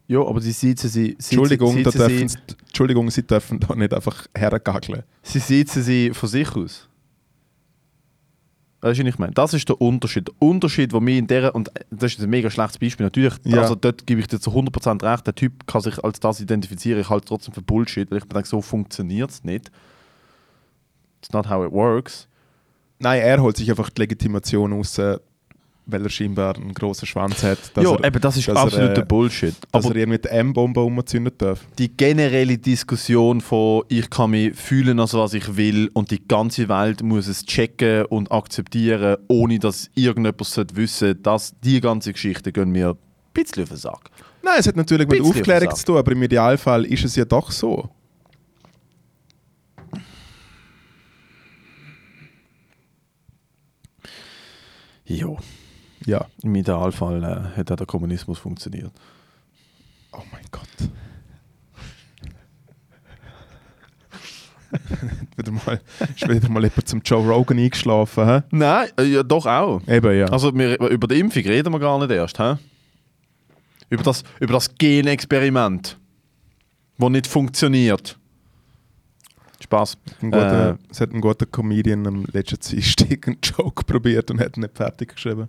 Ja, aber sie sitzen sie... sitzen- Entschuldigung, da sitzen dürfen, sie, sie- Entschuldigung, sie dürfen da nicht einfach hergageln. sie sitzen sie von sich aus. Weißt du, was ich meine? Das ist der Unterschied. Der Unterschied, wo mir in der und das ist ein mega schlechtes Beispiel. Natürlich, Ja. also dort gebe ich dir zu 100% recht, der Typ kann sich als das identifizieren, ich halte trotzdem für Bullshit, weil ich mir denke, so funktioniert es nicht. It's not how it works. Nein, er holt sich einfach die Legitimation raus, weil er scheinbar einen grossen Schwanz hat. Ja, er, eben, das ist er, absoluter äh, Bullshit. dass Aber er die M-Bombe umzünden darf. die generelle Diskussion von ich kann mich fühlen, als was ich will und die ganze Welt muss es checken und akzeptieren, ohne dass irgendjemand wissen dass die ganze Geschichte gehen mir ein bisschen auf den Sack. Nein, es hat natürlich mit Aufklärung zu tun, aber im Idealfall ist es ja doch so. Jo, Ja. im Idealfall äh, hat auch der Kommunismus funktioniert. Oh mein Gott. wieder mal, ist wieder mal jemand zum Joe Rogan eingeschlafen, hä? Nein, äh, ja, doch auch. Eben, ja. Also wir, über die Impfung reden wir gar nicht erst. Hä? Über, das, über das Genexperiment, das nicht funktioniert. Spaß. Äh, es hat ein guter Comedian am letzten Dienstag einen Joke probiert und hat ihn nicht fertig geschrieben.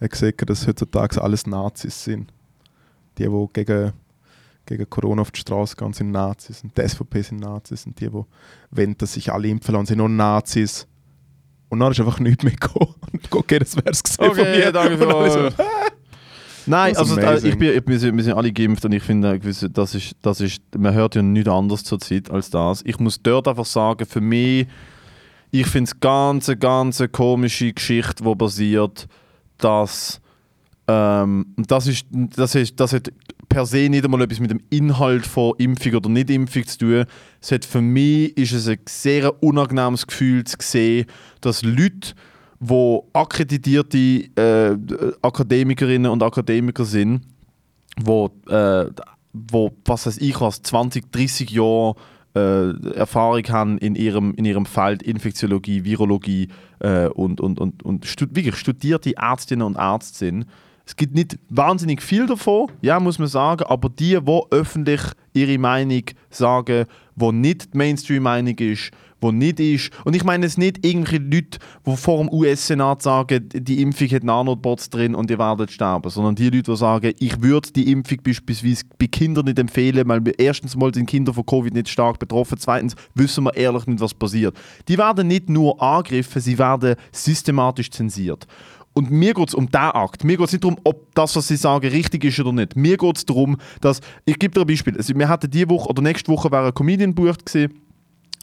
Er hat gesagt, dass heutzutage alles Nazis sind. Die, die gegen, gegen Corona auf die Straße gehen, sind Nazis. Und die SVP sind Nazis. Und die, die wollen, dass sich alle impfen lassen, sind auch Nazis. Und dann ist einfach nichts mehr gekommen. Und okay, das wäre es gesehen von Okay, mir. danke für Nein, also äh, amazing. ich bin, ich, wir, sind, wir sind alle geimpft und ich finde, äh, das ist, das ist, man hört ja nichts anderes zur Zeit als das. Ich muss dort einfach sagen, für mich, ich finde es ganz, ganz eine komische Geschichte, die basiert, dass ähm, das, ist, das, ist, das hat per se nicht einmal etwas mit dem Inhalt von Impfung oder Nicht-Impfung zu tun. Es hat für mich ist es ein sehr unangenehmes Gefühl zu sehen, dass Leute, die akkreditierte äh, Akademikerinnen und Akademiker sind, wo, äh, wo was weiß ich was, 20, 30 Jahre äh, Erfahrung haben in ihrem, in ihrem Feld Infektiologie, Virologie äh, und, und, und, und stu wirklich studierte Ärztinnen und Ärzte sind, Es gibt nicht wahnsinnig viel davon, ja, muss man sagen, aber die, die öffentlich ihre Meinung sagen, wo nicht die Mainstream-Meinung ist, wo nicht ist. Und ich meine es nicht irgendwelche Leute, die vor dem US-Senat sagen, die Impfung hat Nanobots drin und ihr werdet sterben, sondern die Leute, die sagen, ich würde die Impfung beispielsweise bei Kindern nicht empfehlen, weil erstens mal sind Kinder von Covid nicht stark betroffen, zweitens wissen wir ehrlich nicht, was passiert. Die werden nicht nur angegriffen, sie werden systematisch zensiert. Und mir geht es um diesen Akt. Mir geht es nicht darum, ob das, was sie sagen, richtig ist oder nicht. Mir geht es darum, dass, ich gebe dir ein Beispiel, also wir hatten diese Woche oder nächste Woche wäre ein Comedian bucht gesehen.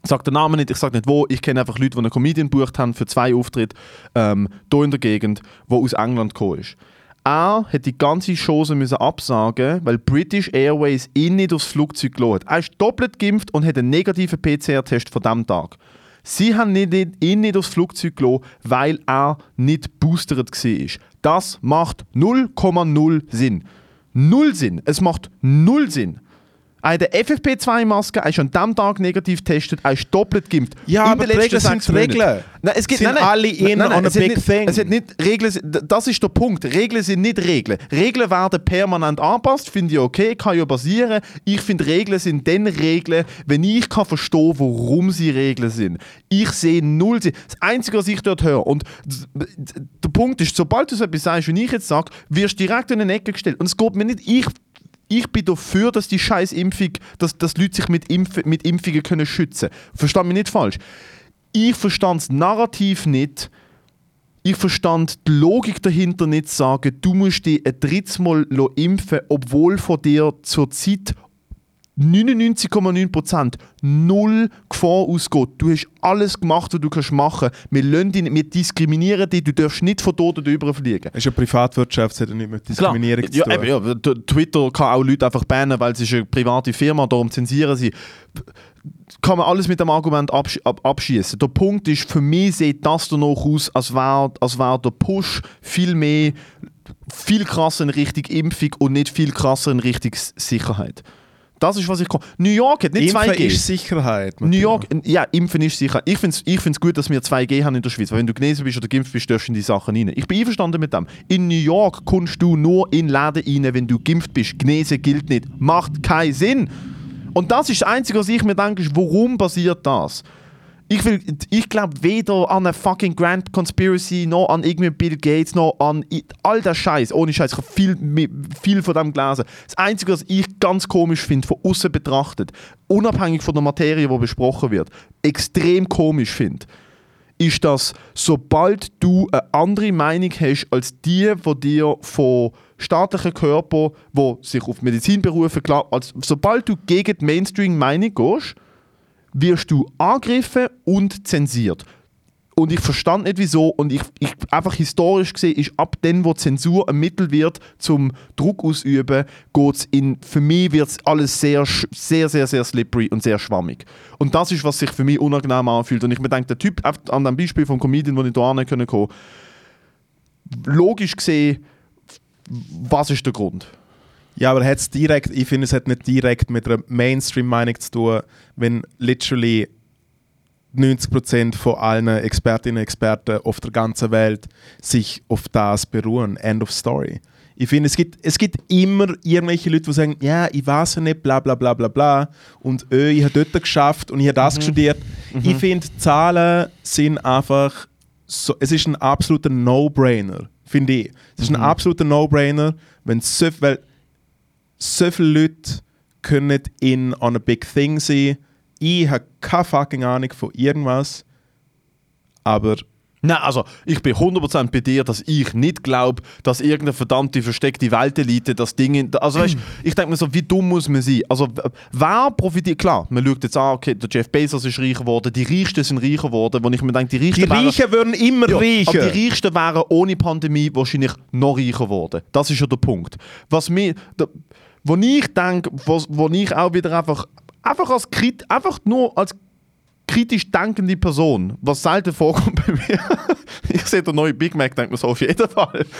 Sage den Namen nicht, ich sage nicht wo. Ich kenne einfach Leute, die einen Comedian bucht haben für zwei Auftritte ähm, hier in der Gegend, wo aus England gekommen ist. Er hat die ganze Chose müssen absagen, weil British Airways ihn nicht aufs Flugzeug gelassen hat. Er ist doppelt geimpft und hat einen negativen PCR-Test von diesem Tag. Sie haben ihn nicht aufs Flugzeug gelassen, weil er nicht boostert war. Das macht 0,0 Sinn. Null Sinn. Es macht null Sinn. Eine FFP2-Maske, er ist an diesem Tag negativ getestet, er ist doppelt geimpft. Ja, In aber die Regeln sind Regeln. Nein, es gibt, Sind nein, nein, alle in nein, nein, on a big nicht, thing. Es hat nicht Regeln, das ist der Punkt. Regeln sind nicht Regeln. Regeln werden permanent angepasst, finde ich okay, kann ja passieren. Ich finde, Regeln sind dann Regeln, wenn ich kann verstehen, warum sie Regeln sind. Ich sehe null Sinn. Das Einzige, was ich dort höre, und der Punkt ist, sobald du so etwas sagst, wie ich jetzt sage, wirst du direkt in eine Ecke gestellt. Und es geht mir nicht, ich ich bin dafür, dass die scheiß Impfung, dass, dass Leute sich mit, Impf mit Impfungen können schützen können. Versteh mich nicht falsch. Ich verstand das Narrativ nicht. Ich verstand die Logik dahinter nicht zu sagen, du musst dich ein drittes Mal impfen, obwohl von dir zur Zeit 99,9% null Gefahr ausgeht. Du hast alles gemacht, was du kannst machen kannst. Wir, dich wir diskriminieren dich, du darfst nicht von dort überfliegen. Es ist eine Privatwirtschaft, es hat ja nicht mit Diskriminierung Klar. zu ja, tun. eben, ja, Twitter kann auch Leute einfach bannen, weil es ist eine private Firma, darum zensieren sie. Kann man alles mit dem Argument absch ab abschießen. Der Punkt ist, für mich sieht das danach aus, als wäre als wär der Push viel mehr, viel krasser in Richtung Impfung und nicht viel krasser in Richtung Sicherheit. Das ist, was ich kann. New York hat nicht Impfen 2G. ist Sicherheit. New York, ja, Impfen ist sicher. Ich finde es ich find's gut, dass wir 2G haben in der Schweiz. Weil wenn du genesen bist oder geimpft bist, darfst du in die Sachen rein. Ich bin einverstanden mit dem. In New York kommst du nur in Läden rein, wenn du geimpft bist. Genesen gilt nicht. Macht keinen Sinn. Und das ist das Einzige, was ich mir denke, ist, warum passiert das? Ich, ich glaube weder an eine fucking Grand Conspiracy, noch an irgendwie Bill Gates, noch an all der Scheiß. Ohne Scheiß, ich habe viel, viel von dem gelesen. Das Einzige, was ich ganz komisch finde, von außen betrachtet, unabhängig von der Materie, die besprochen wird, extrem komisch finde, ist, dass sobald du eine andere Meinung hast als die, die dir von staatlichen Körpern, die sich auf Medizin berufen, klar, als, sobald du gegen die Mainstream-Meinung gehst, wirst du angegriffen und zensiert. Und ich verstand nicht wieso. Und ich, ich einfach historisch gesehen ist ab dem, wo Zensur ein Mittel wird zum Druck ausüben, geht's in für mich wird alles sehr, sehr, sehr, sehr slippery und sehr schwammig. Und das ist, was sich für mich unangenehm anfühlt. Und ich mir denke, der Typ an dem Beispiel vom Comedian, wo ich da hin können kommen, logisch gesehen, was ist der Grund? Ja, aber hat's direkt, ich finde, es hat nicht direkt mit einer Mainstream-Meinung zu tun, wenn literally 90% von allen Expertinnen und Experten auf der ganzen Welt sich auf das beruhen. End of story. Ich finde, es gibt, es gibt immer irgendwelche Leute, die sagen, ja, ich weiß ja nicht, bla bla bla bla bla. Und öh, ich habe dort geschafft und ich habe das studiert. Ich finde, Zahlen sind einfach, so, es ist ein absoluter No-Brainer, finde ich. Es ist ein absoluter No-Brainer, wenn so, weil so viele Leute können in on a big thing sein. Ich habe keine fucking Ahnung von irgendwas. Aber Nein, also ich bin 100% bei dir, dass ich nicht glaube, dass irgendeine verdammte versteckte Weltelite das Ding. In, also weißt, ich denke mir so, wie dumm muss man sein? Also wer profitiert? Klar, man schaut jetzt an, okay, der Jeff Bezos ist reicher geworden, die Reichsten sind reicher geworden, wo ich mir denke, die Reichsten die wären- Reichen würden immer Ja, reicher. aber die Reichsten wären ohne Pandemie wahrscheinlich noch reicher geworden. Das ist ja der Punkt. Was mir, der, wo ich denke, wo, wo ich auch wieder einfach, einfach als Krit, einfach nur als kritisch denkende Person, was selten vorkommt bei mir. ich sehe den neuen Big Mac, denke mir so auf jeden Fall.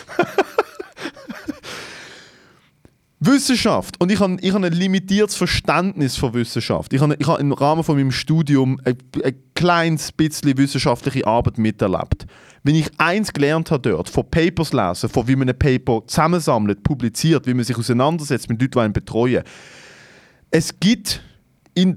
Wissenschaft. Und ich habe ich hab ein limitiertes Verständnis von Wissenschaft. Ich habe, ich habe im Rahmen von meinem Studium ein, ein kleines bisschen wissenschaftliche Arbeit miterlebt. Wenn ich eins gelernt habe dort, von Papers lesen, von wie man ein Paper zusammensammelt, publiziert, wie man sich auseinandersetzt mit Leuten, die einen betreuen. Es gibt in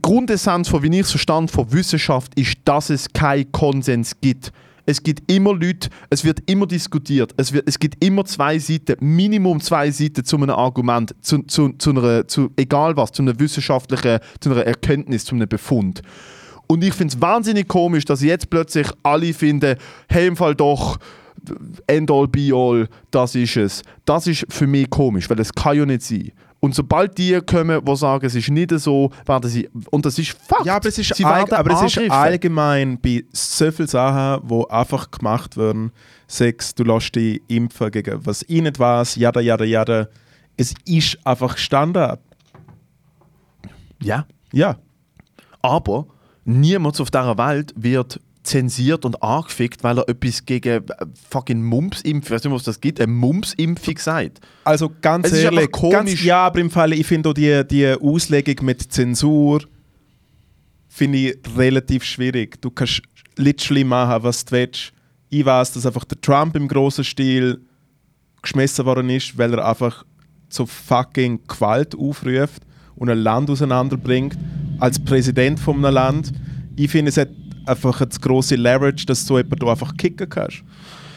Grundessenz von, wie ich es verstand, von Wissenschaft ist, dass es keinen Konsens gibt. Es gibt immer Leute, es wird immer diskutiert, es, wird, es gibt immer zwei Seiten, Minimum zwei Seiten zu einem Argument, zu, zu, zu einer, zu, egal was, zu einer wissenschaftlichen, zu einer Erkenntnis, zu einem Befund. Und ich finde es wahnsinnig komisch, dass jetzt plötzlich alle finden, hey, im Fall doch, end all be all, das ist es. Das ist für mich komisch, weil es kann ja nicht sein. Und sobald die kommen, die sagen, es ist nicht so, werden sie, und das ist Fakt. Ja, aber es ist, all, aber es ist allgemein bei so vielen Sachen, die einfach gemacht werden. Sex, du lässt dich impfen gegen was ich nicht weiß, jada, jada, jada. Es ist einfach Standard. Ja. Ja. Aber niemand auf dieser Welt wird zensiert und angefickt, weil er etwas gegen äh, fucking Mumps-Impfung, ich weiß nicht, was das gibt, eine Mumps-Impfung sagt. Also ganz Es ehrlich, komisch. Ganz, ja, aber im Fall, ich finde auch die, die Auslegung mit Zensur finde ich relativ schwierig. Du kannst literally machen, was du willst. Ich weiß, dass einfach der Trump im großen Stil geschmissen worden ist, weil er einfach zu fucking Gewalt aufruft und ein Land auseinanderbringt als Präsident von einem Land. Ich finde, es hat einfach eine grosse Leverage, dass du jemanden einfach kicken kannst.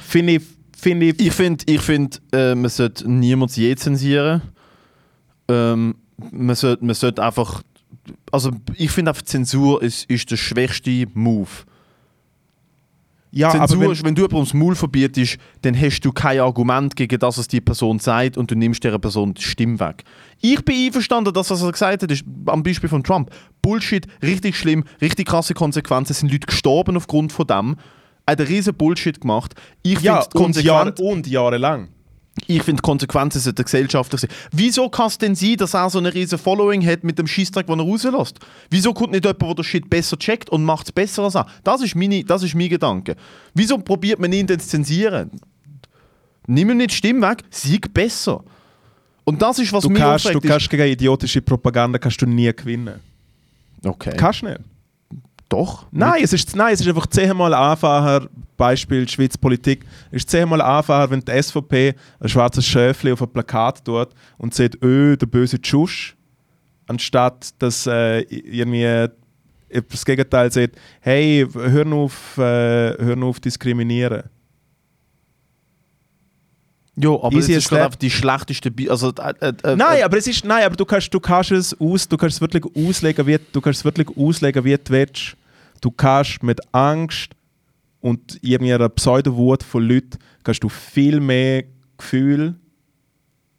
Finde ich, finde ich, Ich finde, ich find, äh, man sollte niemals je zensieren. Ähm, man sollte man sollte einfach. Also, ich finde einfach, Zensur ist, ist der schwächste Move. Ja, Zensur aber wenn, ist, wenn du jemandem das Maul verbietest, dann hast du kein Argument gegen das, was die Person sagt und du nimmst dieser Person die Stimme weg. Ich bin einverstanden, dass was er gesagt hat, ist am Beispiel von Trump. Bullshit, richtig schlimm, richtig krasse Konsequenzen. Es sind Leute gestorben aufgrund von dem. Er hat einen riesen Bullshit gemacht. Ich ja, finde und, Jahre, konsequent, und jahrelang. Ich finde Konsequenzen sollten gesellschaftlich sein. Wieso kann es denn sein, dass er so eine riesen Following hat mit dem Schießtag, den er rauslässt? Wieso kommt nicht jemand, der den Shit besser checkt und macht es besser als er? Das ist, meine, das ist mein Gedanke. Wieso probiert man ihn denn zu zensieren? Nimm ihm nicht die Stimme weg, sieg besser. Und das ist, was Du mich kannst, du kannst gegen idiotische Propaganda kannst du nie gewinnen. Okay. Kannst nicht. Doch. Nein, es ist, nein, es ist einfach zehnmal einfacher, Beispiel Schweiz Politik, es ist zehnmal einfacher, wenn die SVP ein schwarzes Schäfli auf ein Plakat tut und sagt, öh, der böse Tschusch, anstatt dass äh, irgendwie das Gegenteil sagt, hey, hör nur auf, äh, hör nur auf diskriminieren. Ja, aber Easy es as ist einfach die schlechteste... Bi also, äh, äh, äh, Nein, äh, aber es ist, nein, aber du kannst, du kannst es aus, du kannst es wirklich auslegen, wie du kannst es wirklich auslegen, wie du willst. Du kannst mit Angst und irgendeiner Pseudowut von Leuten kannst du viel mehr Gefühl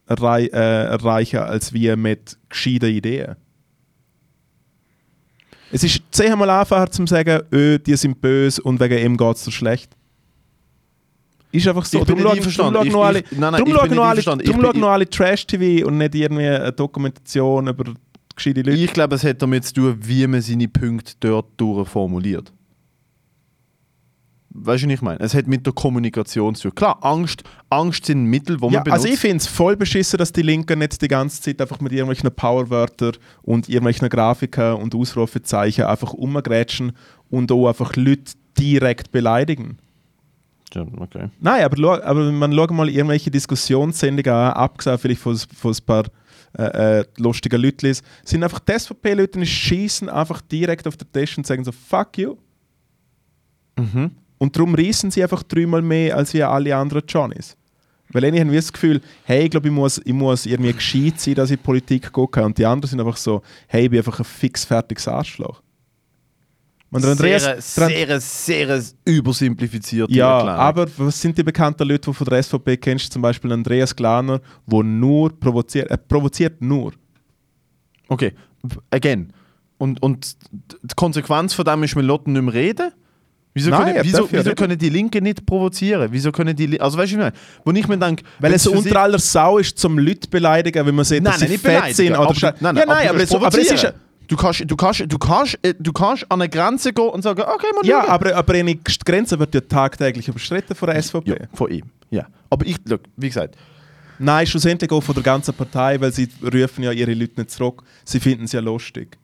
errei äh, erreichen als wir mit gescheiten Ideen. Es ist zehnmal einfacher zu sagen, öh, die sind böse und wegen ihm geht es dir schlecht. Ist einfach so. Ich bin Darum schauen- noch alle- nein, nein, ich noch alle- bin- noch Trash-TV und nicht irgendwie eine Dokumentation über gescheite Leute. Ich glaube, es hat damit zu tun, wie man seine Punkte dort durchformuliert. Weißt du, was ich meine? Es hat mit der Kommunikation zu tun. Klar, Angst, Angst sind Mittel, die Ja, man benutzt. also ich finde es voll beschissen, dass die Linken nicht die ganze Zeit einfach mit irgendwelchen Powerwörtern und irgendwelchen Grafiken und Ausrufezeichen einfach umgrätschen und auch einfach Leute direkt beleidigen. Ja, okay. Nein, aber, schau- aber man schaut mal irgendwelche Diskussionssendungen an, abgesehen vielleicht von, von ein paar äh, äh, lustigen Leuten, sind einfach die SVP-Leute, die schießen einfach direkt auf den Tisch und sagen so, fuck you. Mhm. Und darum reissen sie einfach dreimal mehr als wie alle anderen Johnnies. Weil ich habe das Gefühl, hey, ich glaube, ich muss, ich muss irgendwie gescheit sein, dass ich Politik gucke. Und die anderen sind einfach so, hey, ich bin einfach ein fixfertiges Arschloch. Und der Andreas, sehr, sehr, sehr übersimplifiziert. ja, aber was sind die bekannten Leute, die von der SVP kennst? Zum Beispiel Andreas Glaner, der nur provoziert. Er provoziert nur. Okay, again. Und, und die Konsequenz von dem ist, wir lassen nicht mehr reden? Wieso, Nein, können, wieso, wieso können die Linken nicht provozieren? Wieso können die Also weißt du, wie ich meine? Wo ich mir denke, Weil es unter aller Sau ist, zum Leute beleidigen, wenn man sieht, Nein, dass nein, sie nicht fett sind. Oder aber, du, nein, ja, nein, nein, aber, aber es ist ja, Du kannst, du, kannst, du, kannst, äh, du kannst an eine Grenze gehen und sagen, okay, mal ja schauen. aber, aber eine Grenze wird ja tagtäglich überschritten von der SVP. Ja, von ihm. Ja. Aber ich, look, wie gesagt, Nein, schlussendlich auch von der ganzen Partei, weil sie rufen ja ihre Leute nicht zurück. Sie finden es ja lustig.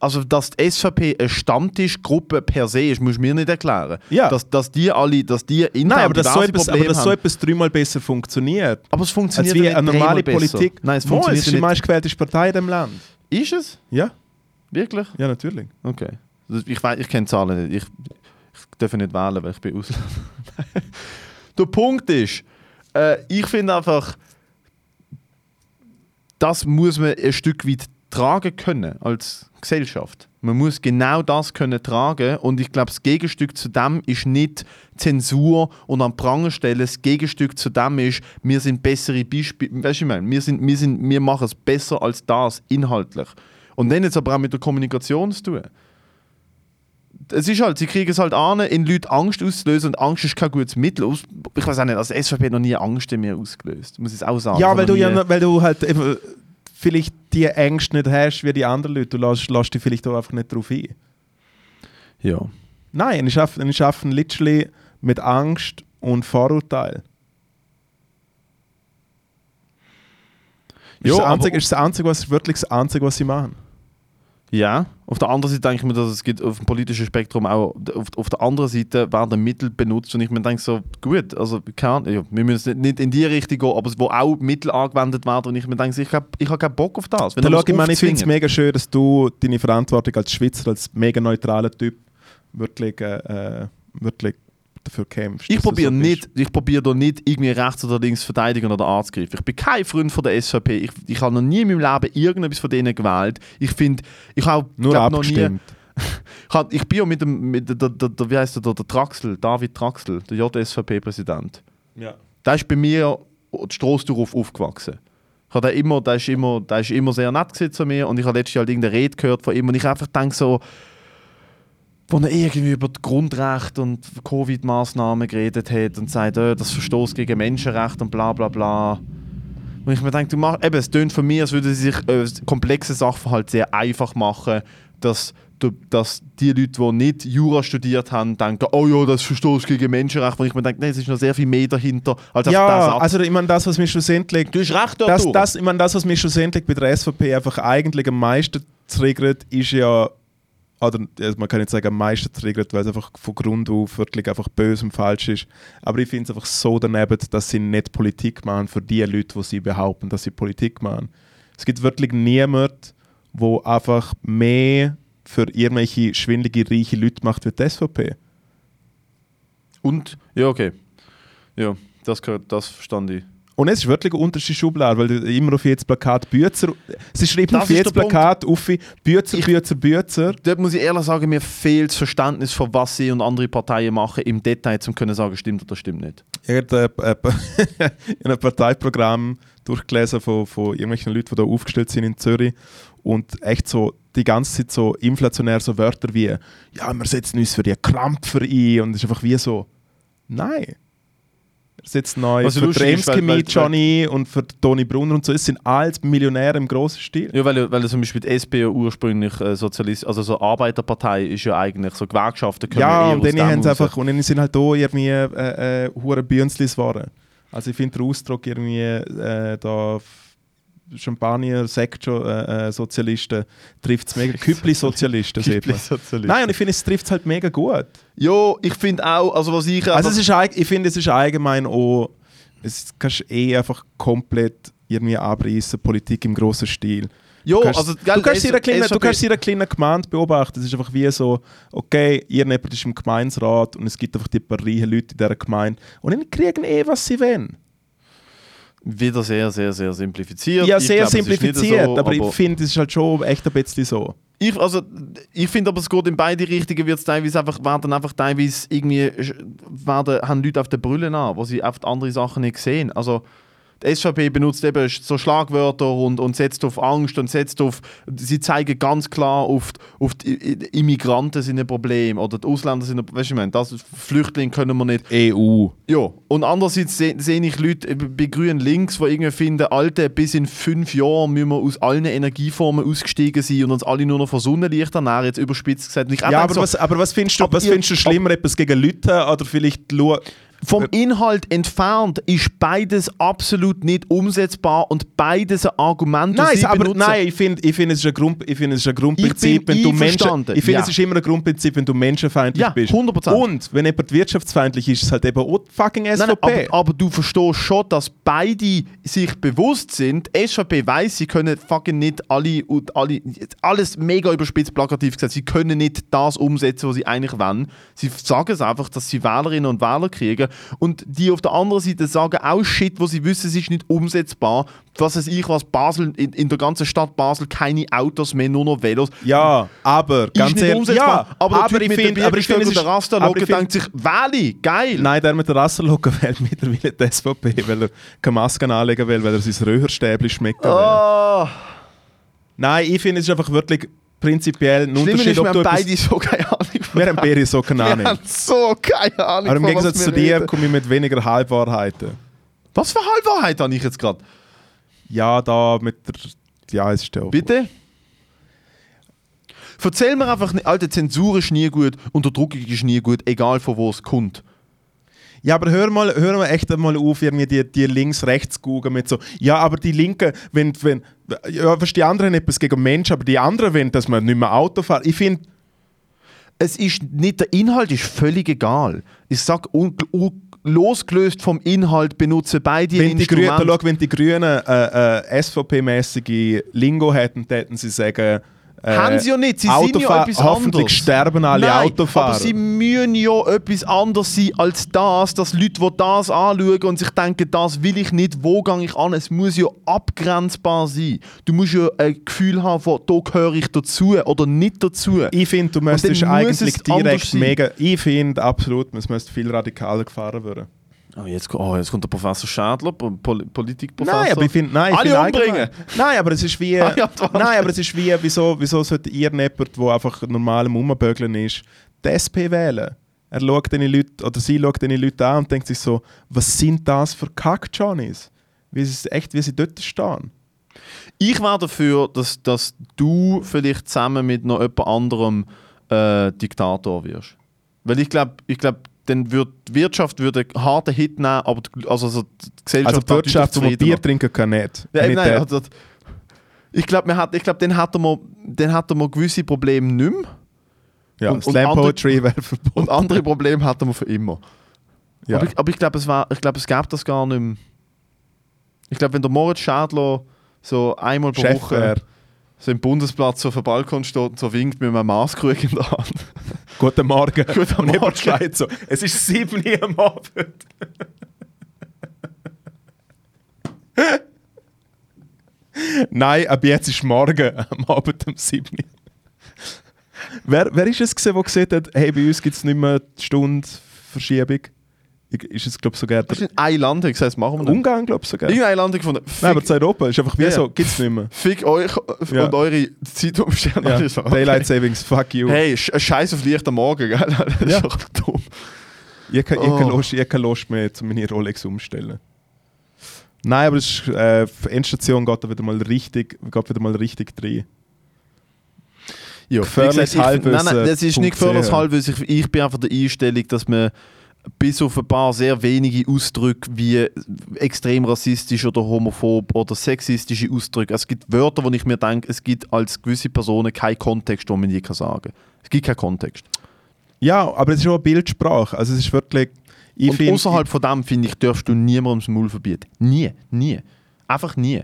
Also, dass die SVP eine Stammtischgruppe per se ist, musst du mir nicht erklären. Ja. Dass, dass die alle, dass die intern Nein, aber dass, so etwas, aber dass so etwas dreimal besser funktioniert. aber es funktioniert Als wie nicht eine normale dreimal besser. Politik. Nein, es Mo, funktioniert es ist die meistgewählte Partei in dem Land. Ist es? Ja, Wirklich? ja, natürlich. Okay. Das- Ich, weiß, ich kenne Zahlen nicht. Ich, ich darf nicht wählen, weil ich bin Ausländer. Der Punkt ist, äh, ich finde einfach, das muss man ein Stück weit tragen können als Gesellschaft. Man muss genau das können tragen und ich glaube, das Gegenstück zu dem ist nicht Zensur und an Pranger stellen. Das Gegenstück zu dem ist, wir sind bessere Beispiele. Weißt du, ich meine? Wir, sind, wir, sind, wir machen es besser als das inhaltlich. Und dann jetzt aber auch mit der Kommunikation zu tun. Es ist halt, sie kriegen es halt an, in Leuten Angst auszulösen und Angst ist kein gutes Mittel. Ich weiß auch nicht, also SVP hat noch nie Angst in mir ausgelöst. Muss ich es auch sagen. Ja, weil du, ja, weil du halt eben vielleicht die Ängste nicht hast wie die anderen Leute. Du lässt, lässt dich vielleicht auch einfach nicht darauf ein. Ja. Nein, ich arbeite ich arbeite literally mit Angst und Vorurteil. Ja, ist, das einzige, ist das Einzige, was wirklich das Einzige, was sie machen. Ja, auf der anderen Seite denke ich mir, dass es gibt auf dem politischen Spektrum auch, auf, auf der anderen Seite werden Mittel benutzt und ich mir denke so, gut, also Ahnung, ja, wir müssen nicht, nicht in die Richtung gehen, aber es wo auch Mittel angewendet werden und ich mir denke, ich habe ich hab keinen Bock auf das. Wenn Da ich, meine, ich finde es mega schön, dass du deine Verantwortung als Schweizer, als mega neutraler Typ, wirklich, äh, wirklich dafür kämpfst. Ich probiere so nicht, ich probiere da nicht irgendwie rechts oder links verteidigen oder anzugreifen. Ich bin kein Freund von der SVP. Ich, ich habe noch nie in meinem Leben irgendetwas von denen gewählt. Ich finde, ich habe Nur glaub, noch nie. Ich, hab, ich bin ja mit dem, mit der, der, der, der wie heißt der, der, Traxel, David Traxel, der JSVP-Präsident. Ja. Der ist bei mir die Strasse darauf aufgewachsen. Ich habe immer, der ist immer, der ist immer sehr nett zu mir und ich habe letztes Jahr halt irgendeine Rede gehört von ihm und ich einfach denke so, wo er irgendwie über die Grundrechte und Covid-Maßnahmen geredet hat und sagt, äh, das verstoßt gegen Menschenrechte und bla bla bla. Und ich mir denke, du machst, eben, es tönt von mir, als würde sie sich äh, komplexe Sachverhalte sehr einfach machen, dass, du, dass die Leute, die nicht Jura studiert haben, denken, oh ja, das verstoßt gegen Menschenrechte. Und ich mir denke, nein, es ist noch sehr viel mehr dahinter, als Ja, das ab. also ich meine, das, was mich schlussendlich du hast recht das, das, ich meine, das, was mich schlussendlich bei der SVP einfach eigentlich am meisten triggert, ist ja, oder also man kann nicht sagen am meisten triggert, weil es einfach von Grund auf wirklich einfach böse und falsch ist. Aber ich finde es einfach so daneben, dass sie nicht Politik machen für die Leute, die sie behaupten, dass sie Politik machen. Es gibt wirklich niemanden, wo einfach mehr für irgendwelche schwindelige, reiche Leute macht wie die SVP. Und, ja, okay. Ja, das, das verstand ich. Und es ist wirklich eine unterste Schublade, weil immer auf jedes Plakat Bützer. Sie schreiben Das auf jedes. Plakat auf Bützer, Ich- Bützer, Bützer. Dort muss ich ehrlich sagen, mir fehlt das Verständnis von was sie und andere Parteien machen im Detail, um können sagen, stimmt oder stimmt nicht. Ich habe äh, ein Parteiprogramm durchgelesen von, von irgendwelchen Leuten, die da aufgestellt sind in Zürich. Und echt so die ganze Zeit so inflationär so Wörter wie ja, wir setzen uns für die Krampfer ein und es ist einfach wie so, nein. Wir setzen neu Was für Tremski mit Johnny und für Toni Brunner und so. Es sind alles Millionäre im grossen Stil. Ja, weil, weil zum Beispiel die SP ursprünglich äh, Sozialist, also so Arbeiterpartei ist ja eigentlich so Gewerkschaften können Ja, eher und dann haben sie einfach, und dann sind halt da irgendwie äh, äh, hure Bünzlis geworden. Also ich finde den Ausdruck irgendwie äh, da Champagner, Sekt, äh, Sozialisten trifft es mega. Küppli-Sozialisten sieht man. Nein, und ich finde, es trifft es halt mega gut. Ja, ich finde auch, also was ich Also es ist, ich finde, es ist allgemein auch, es kannst eh einfach komplett irgendwie abreißen, Politik im grossen Stil. Du kannst, also, du, kannst in einer kleinen, du kannst Gemeinde beobachten. Es ist einfach wie so, okay, irgendjemand ist im Gemeinsrat und es gibt einfach die paar reichen Leute in dieser Gemeinde und dann kriegen eh, was sie wollen. Wieder sehr, sehr, sehr simplifiziert. Ja, Ich sehr glaub, simplifiziert, so, aber, ich finde, es ist halt schon echt ein bisschen so. Ich, also, ich finde aber, es geht in beide Richtungen, wird es teilweise einfach, werden einfach teilweise irgendwie, werden, haben Leute auf der Brille an, wo sie oft andere Sachen nicht sehen. Also, die SVP benutzt eben so Schlagwörter und, und setzt auf Angst und setzt auf, sie zeigen ganz klar auf, auf die Immigranten sind ein Problem oder die Ausländer sind ein weißt du, ich meine, das Flüchtlinge können wir nicht. EU. Ja, und andererseits sehe seh ich Leute bei Grün links, die irgendwie finden, Alter, bis in fünf Jahren müssen wir aus allen Energieformen ausgestiegen sein und uns alle nur noch von Sonnenlicht ernähren, jetzt überspitzt gesagt. Ja, aber, so, was, aber was findest du, was ihr- findest du schlimmer, etwas gegen Leute oder vielleicht lu- vom Inhalt entfernt ist beides absolut nicht umsetzbar und beides ein Argument, das Nein, sie aber benutzen. nein, ich finde, ich find, es, ist ein Grund, ich find, es ist ein Grundprinzip, wenn du Menschen. Ich finde, ja. es ist immer ein Grundprinzip, wenn du menschenfeindlich Ja, bist. 100%. Und wenn jemand wirtschaftsfeindlich ist, ist es halt eben auch fucking SVP. nein, aber, aber du verstehst schon, dass beide sich bewusst sind. SVP weiß, sie können fucking nicht alle, und alle alles mega überspitzt plakativ gesagt, sie können nicht das umsetzen, was sie eigentlich wollen. Sie sagen es einfach, dass sie Wählerinnen und Wähler kriegen. Und die auf der anderen Seite sagen auch Shit, wo sie wissen, es ist nicht umsetzbar. Was weiß ich, was Basel, in, in der ganzen Stadt Basel keine Autos mehr, nur noch Velos. ja, aber ganz ist nicht ehrlich, umsetzbar. ja, aber, aber ich finde, aber ich finde, der finde- denkt sich, Wähle, geil. Nein, der mit der Rasserlocke wählt mittlerweile die SVP, weil er keine Masken anlegen will, weil er sein Röhrstäbchen schmeckt. Oh. Nein, ich finde, es ist einfach wirklich prinzipiell ein Schlimmer Unterschied, ist, wir haben beide so keine Ahnung. Wir haben beide so keine Wir Ahnung. haben so keine Ahnung. Aber im von Gegensatz zu wir dir reden. komme ich mit weniger Halbwahrheiten. Was für Halbwahrheit habe ich jetzt gerade? Ja, da mit der. Ja, es ist der. Bitte? Erzähl mir einfach nicht, Alter, Zensur ist nie gut, Unterdrückung ist nie gut, egal von wo es kommt. Ja, aber hör mal, hör mal echt mal auf, irgendwie die, die links-rechts gucken mit so, ja, aber die Linken, wenn, wenn, ja, was die anderen haben etwas gegen Menschen, aber die anderen wollen, dass man nicht mehr Auto fährt. Ich finde, Es ist nicht, der Inhalt ist völlig egal. Ich sag, un, un, losgelöst vom Inhalt benutzen beide wenn die Grünen, schau, wenn die Grünen äh, äh, SVP-mäßige Lingo hätten, täten sie sagen, äh, Haben sie ja nicht, sie sind ja Autofahr- etwas hoffentlich anderes. sterben alle Nein, Autofahrer. aber sie müssen ja etwas anderes sein als das, dass Leute, die das anschauen und sich denken, das will ich nicht, wo gehe ich an? Es muss ja abgrenzbar sein. Du musst ja ein Gefühl haben von, da gehöre ich dazu oder nicht dazu. Ich finde, du müsstest eigentlich direkt mega. Ich finde absolut, es müsste viel radikaler gefahren werden. Oh, jetzt, oh, jetzt kommt der Professor Schädler, Pol Politikprofessor. Nein, aber ich finde, nein, Alle umbringen! Nein, aber es ist wie, Ah, nein, aber es ist wie, wieso, wieso sollte ihr jemand, der einfach normal am Rumbögeln ist, die SP wählen? Er schaut diese Leute, oder sie schaut diese Leute an und denkt sich so, was sind das für Kack-Johnnies? Wie sie, echt, wie sie dort stehen. Ich wäre dafür, dass, dass du vielleicht zusammen mit noch jemand anderem äh, Diktator wirst. Weil ich glaube, ich glaub, dann wird die Wirtschaft würde einen harten Hit nehmen, aber die, also, also die Gesellschaft Also die Wirtschaft, man zufriedener. Bier trinken kann, nicht. Ja, Nicht nein, also, ich glaube, glaub, dann hätten wir, dann hätten wir gewisse Probleme nicht mehr ja, und- Slam andere- Poetry wäre verboten. und andere Probleme hätten wir für immer. Ja. Aber ich, aber ich glaube, es, ich glaub, es gäbe das gar nicht mehr. Ich glaube, wenn der Moritz Schädler so einmal pro Chef Woche wär. So im Bundesplatz auf dem Balkon steht und so winkt mit einem Maßkrug in der Hand. Guten Morgen. Guten Und jemand Morgen. schreit so, es ist 7 Uhr am Abend. Nein, ab jetzt ist morgen am Abend um 7 Uhr. Wer, wer ist es, gewesen, der gesagt hat, hey, bei uns gibt es nicht mehr die Stunde Verschiebung? Ich- Ist es, glaube ich, sogar Das ist in ein Land, ich gesagt, das machen wir nicht. Ungarn, glaube ich, sogar? Irgendein Land gefunden. Nein, aber Fick, zu Europa ist einfach wie Ja, so, gibt es nicht mehr. fick euch Ja. und eure Zeitumstände. Ja. So, okay. Daylight Savings, fuck you. Hey, sch- Scheiß auf Licht am Morgen, gell? Das ist Ja. doch dumm. Ich kann, ich, Oh. kann Lust, ich kann Lust mehr, zu meine Rolex umstellen. Nein, aber ist, äh, die Endstation geht da wieder mal richtig, geht wieder mal richtig rein. Ja, Gefährliches ich- Nein, nein, Halbwissen das ist nicht .ch. gefährliches Halbwissen. Ich, ich bin einfach der Einstellung, dass man bis auf ein paar sehr wenige Ausdrücke wie extrem rassistisch oder homophob oder sexistische Ausdrücke, es gibt Wörter, wo ich mir denke, es gibt als gewisse Personen keinen Kontext, den man je kann sagen kann. Es gibt keinen Kontext. Ja, aber es ist auch eine Bildsprache. Also es ist wirklich. Ich Und find- außerhalb von dem, finde ich, darfst du niemandem das Maul verbieten. Nie, nie. Einfach nie.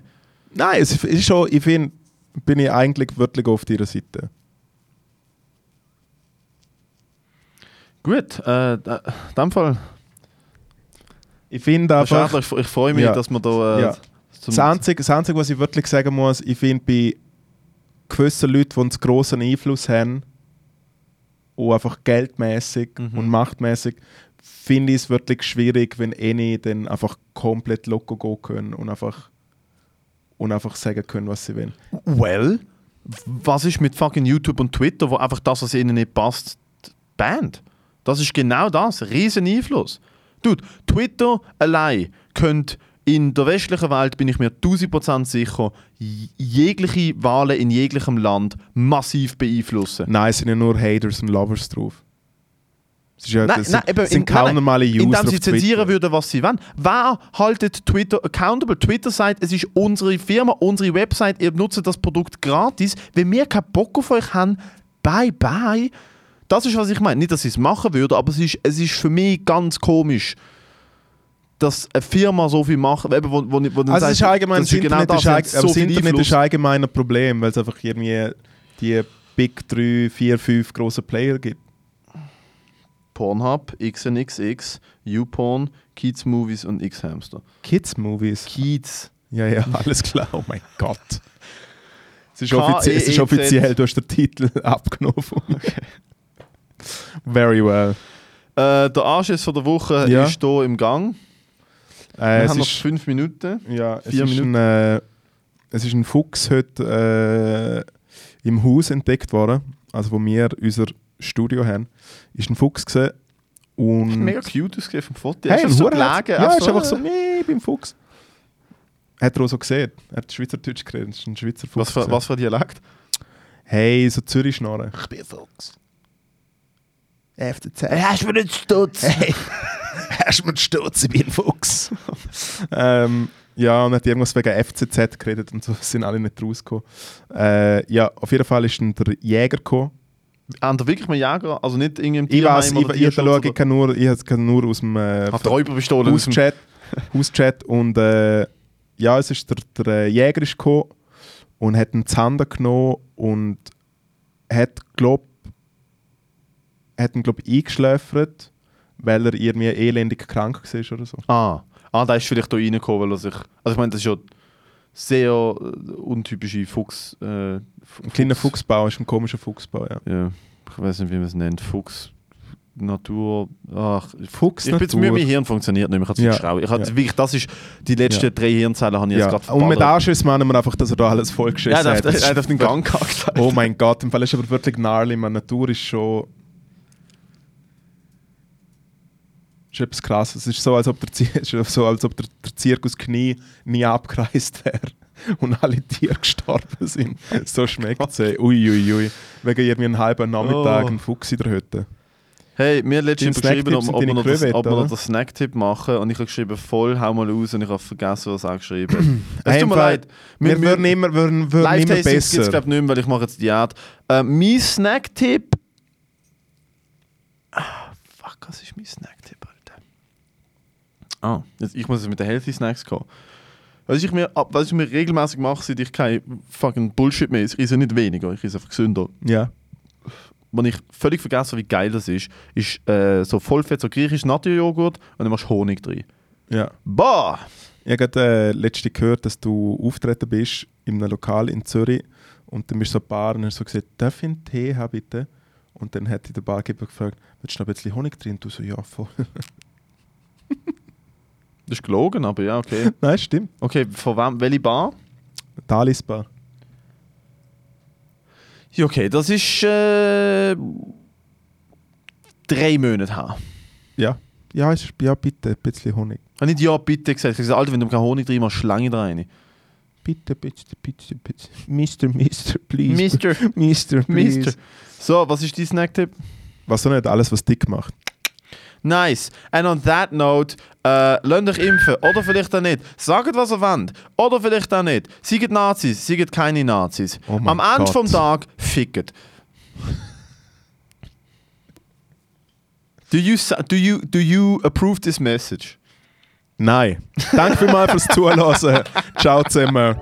Nein, es ist- schon, ich finde, bin ich eigentlich wirklich auf ihrer Seite. Gut, äh, in dem Fall, Ich finde einfach. Ich, ich freue mich, Ja. dass wir da äh, Ja. Das Einzige, das Einzige, was ich wirklich sagen muss, ich finde bei gewissen Leuten, die einen grossen Einfluss haben, auch einfach geldmäßig Mhm. und machtmäßig, finde ich es wirklich schwierig, wenn eine dann einfach komplett loco gehen können und einfach, und einfach sagen können, was sie wollen. Well, was ist mit fucking YouTube und Twitter, wo einfach das, was ihnen nicht passt, band? Das ist genau das. Riesen Einfluss. Dude, Twitter allein könnte in der westlichen Welt, bin ich mir 1000% sicher, jegliche Wahlen in jeglichem Land massiv beeinflussen. Nein, es sind ja nur Haters und Lovers drauf. Es, ist ja, Nein, nein, eben, sind, sind in- kaum nein, normale User Indem sie zensieren würden, was sie wollen. Wer haltet Twitter accountable? Twitter sagt, es ist unsere Firma, unsere Website, ihr nutzt das Produkt gratis. Wenn wir keinen Bock auf euch haben, bye bye. Das ist, was ich meine. Nicht, dass ich es machen würde, aber es ist, es ist für mich ganz komisch, dass eine Firma so viel macht. Eben, wo, wo, wo dann Also es ist allgemein, das das Internet, das, ist, so das Internet ist allgemein ein Problem, weil es einfach irgendwie die Big 3, 4, 5 große Player gibt. Pornhub, XNXX, YouPorn, Kids Movies und X-Hamster. Kids-Movies. Kids. Ja, ja, alles klar. Oh mein Gott. Es ist, K-E-E-Z. offiziell, es ist offiziell, du hast den Titel abgenommen. mir. Very well. Äh, der Anschiss von der Woche Ja. ist hier im Gang. Äh, Wir es haben noch ist, fünf Minuten. ja, es vier ist ein, äh, es ist ein Fuchs heute äh, im Haus entdeckt worden, also wo wir unser Studio haben. Ist ein Fuchs gesehen und Mega cute ausgesehen vom Foto. Hey, ein so gelegen? Ja, Ach ist einfach so, nee, ich bin Fuchs. Hat er auch so gesehen. Er hat Schweizerdeutsch geredet. Das ist ein Schweizer Fuchs. Was für, gewesen. was für Dialekt? Hey, so Zürich-Schnorren. Ich bin Fuchs. FCZ. Hast du mir nicht Stutz? Hey, hast du mir den Stutz, ich bin ein Fuchs. ähm, ja, und hat irgendwas wegen FCZ geredet und so sind alle nicht rausgekommen. Äh, ja, auf jeden Fall ist dann der Jäger gekommen. Haben da wirklich mal Jäger? Also nicht irgendein Ich weiß, Tierheim ich, oder ich, ich, Tierschutz ich, kann nur, ich kann nur aus dem äh, Hauschat, Hauschat und äh, ja, es ist der, der äh, Jäger ist gekommen und hat ihn zu Handen genommen und hat, glaub, hat ihn, glaub, eingeschläfert, weil er irgendwie elendig krank war oder so. Ah. ah, der ist vielleicht hier reingekommen, weil er sich... Also ich meine, das ist ja sehr äh, untypische Fuchs... Äh, Ein kleiner Fuchsbau ist ein komischer Fuchsbau, ja. Ja, ich weiß nicht, wie man es nennt. Fuchs... Natur... Ach, Fuchs ich bin zu müde, mein Hirn funktioniert nicht mehr. Ich habe zu Ja, geschraubt. Ich habe ja. wirklich, das ist... Die letzten Ja. drei Hirnzellen habe ich ja. jetzt gerade Und mit verballert. Anschiss meinen wir einfach, dass er da alles vollgeschissen Ja, hat. er hat auf den Gang gehackt. Oh mein Gott, im Fall ist aber wirklich gnarly. Man, Natur ist schon. Ist etwas krasses. Es ist so, als ob der, so, als ob der, der Zirkus Knie nie abgereist wäre und alle Tiere gestorben sind. So schmeckt es. ey. Ui. Wegen irgendwie einen halben Nachmittag Oh. ein Fuchs in der Hütte. Hey, mir hat letztens geschrieben, ob, ob, wir noch das, ob wir noch den Snacktipp machen und ich habe geschrieben, voll, hau mal aus und ich habe vergessen, was er geschrieben Es tut mir leid. Wir würden immer, würden, würden immer Live-Tastings gibt es besser. glaube ich nicht mehr, weil ich mache jetzt Diät. Äh, mein Snacktipp... Ah, fuck, was ist mein Snacktipp? Ah, jetzt, ich muss jetzt mit den Healthy Snacks kommen. Was ich mir, was ich mir regelmäßig mache, seit ich kein fucking Bullshit mehr esse, ich esse nicht weniger, ich esse einfach gesünder. Ja. was ich völlig vergessen wie geil das ist, ist äh, so Vollfett, so griechisch Naturjoghurt und dann machst du Honig drin. ja. Boah! Ich habe gerade äh, letzte gehört, dass du auftreten bist in einem Lokal in Zürich und dann bist du so ein Bar und hast so gesagt, darf ich einen Tee haben bitte? Und dann hat dich der Barkeeper gefragt, willst du noch ein bisschen Honig drin? Und du so, ja, voll. Das ist gelogen, aber ja, okay. Nein, stimmt. Okay, von wem, welche Bar? Talis Bar. Ja, okay, das ist äh, drei Monate her. Ja. Ja, ist, ja, bitte, ein bisschen Honig. Ich habe nicht ja bitte gesagt. Ich habe gesagt, Alter, wenn du keinen Honig drin machst, Schlange da rein. Bitte, bitte, bitte, bitte. Mister, Mister, please. Mister, Mister, please. Mister. So, was ist dein Snacktipp? Was so nicht alles, was dick macht. Nice. And on that note, äh, lasst euch impfen. Oder vielleicht auch nicht. Sagt, was ihr wollt. Oder vielleicht auch nicht. Seid Nazis, seid keine Nazis. Oh Am Ende Gott. vom Tag, fickt. Do you, do, you, do you approve this message? Nein. Danke vielmals fürs Zuhören. Ciao zusammen.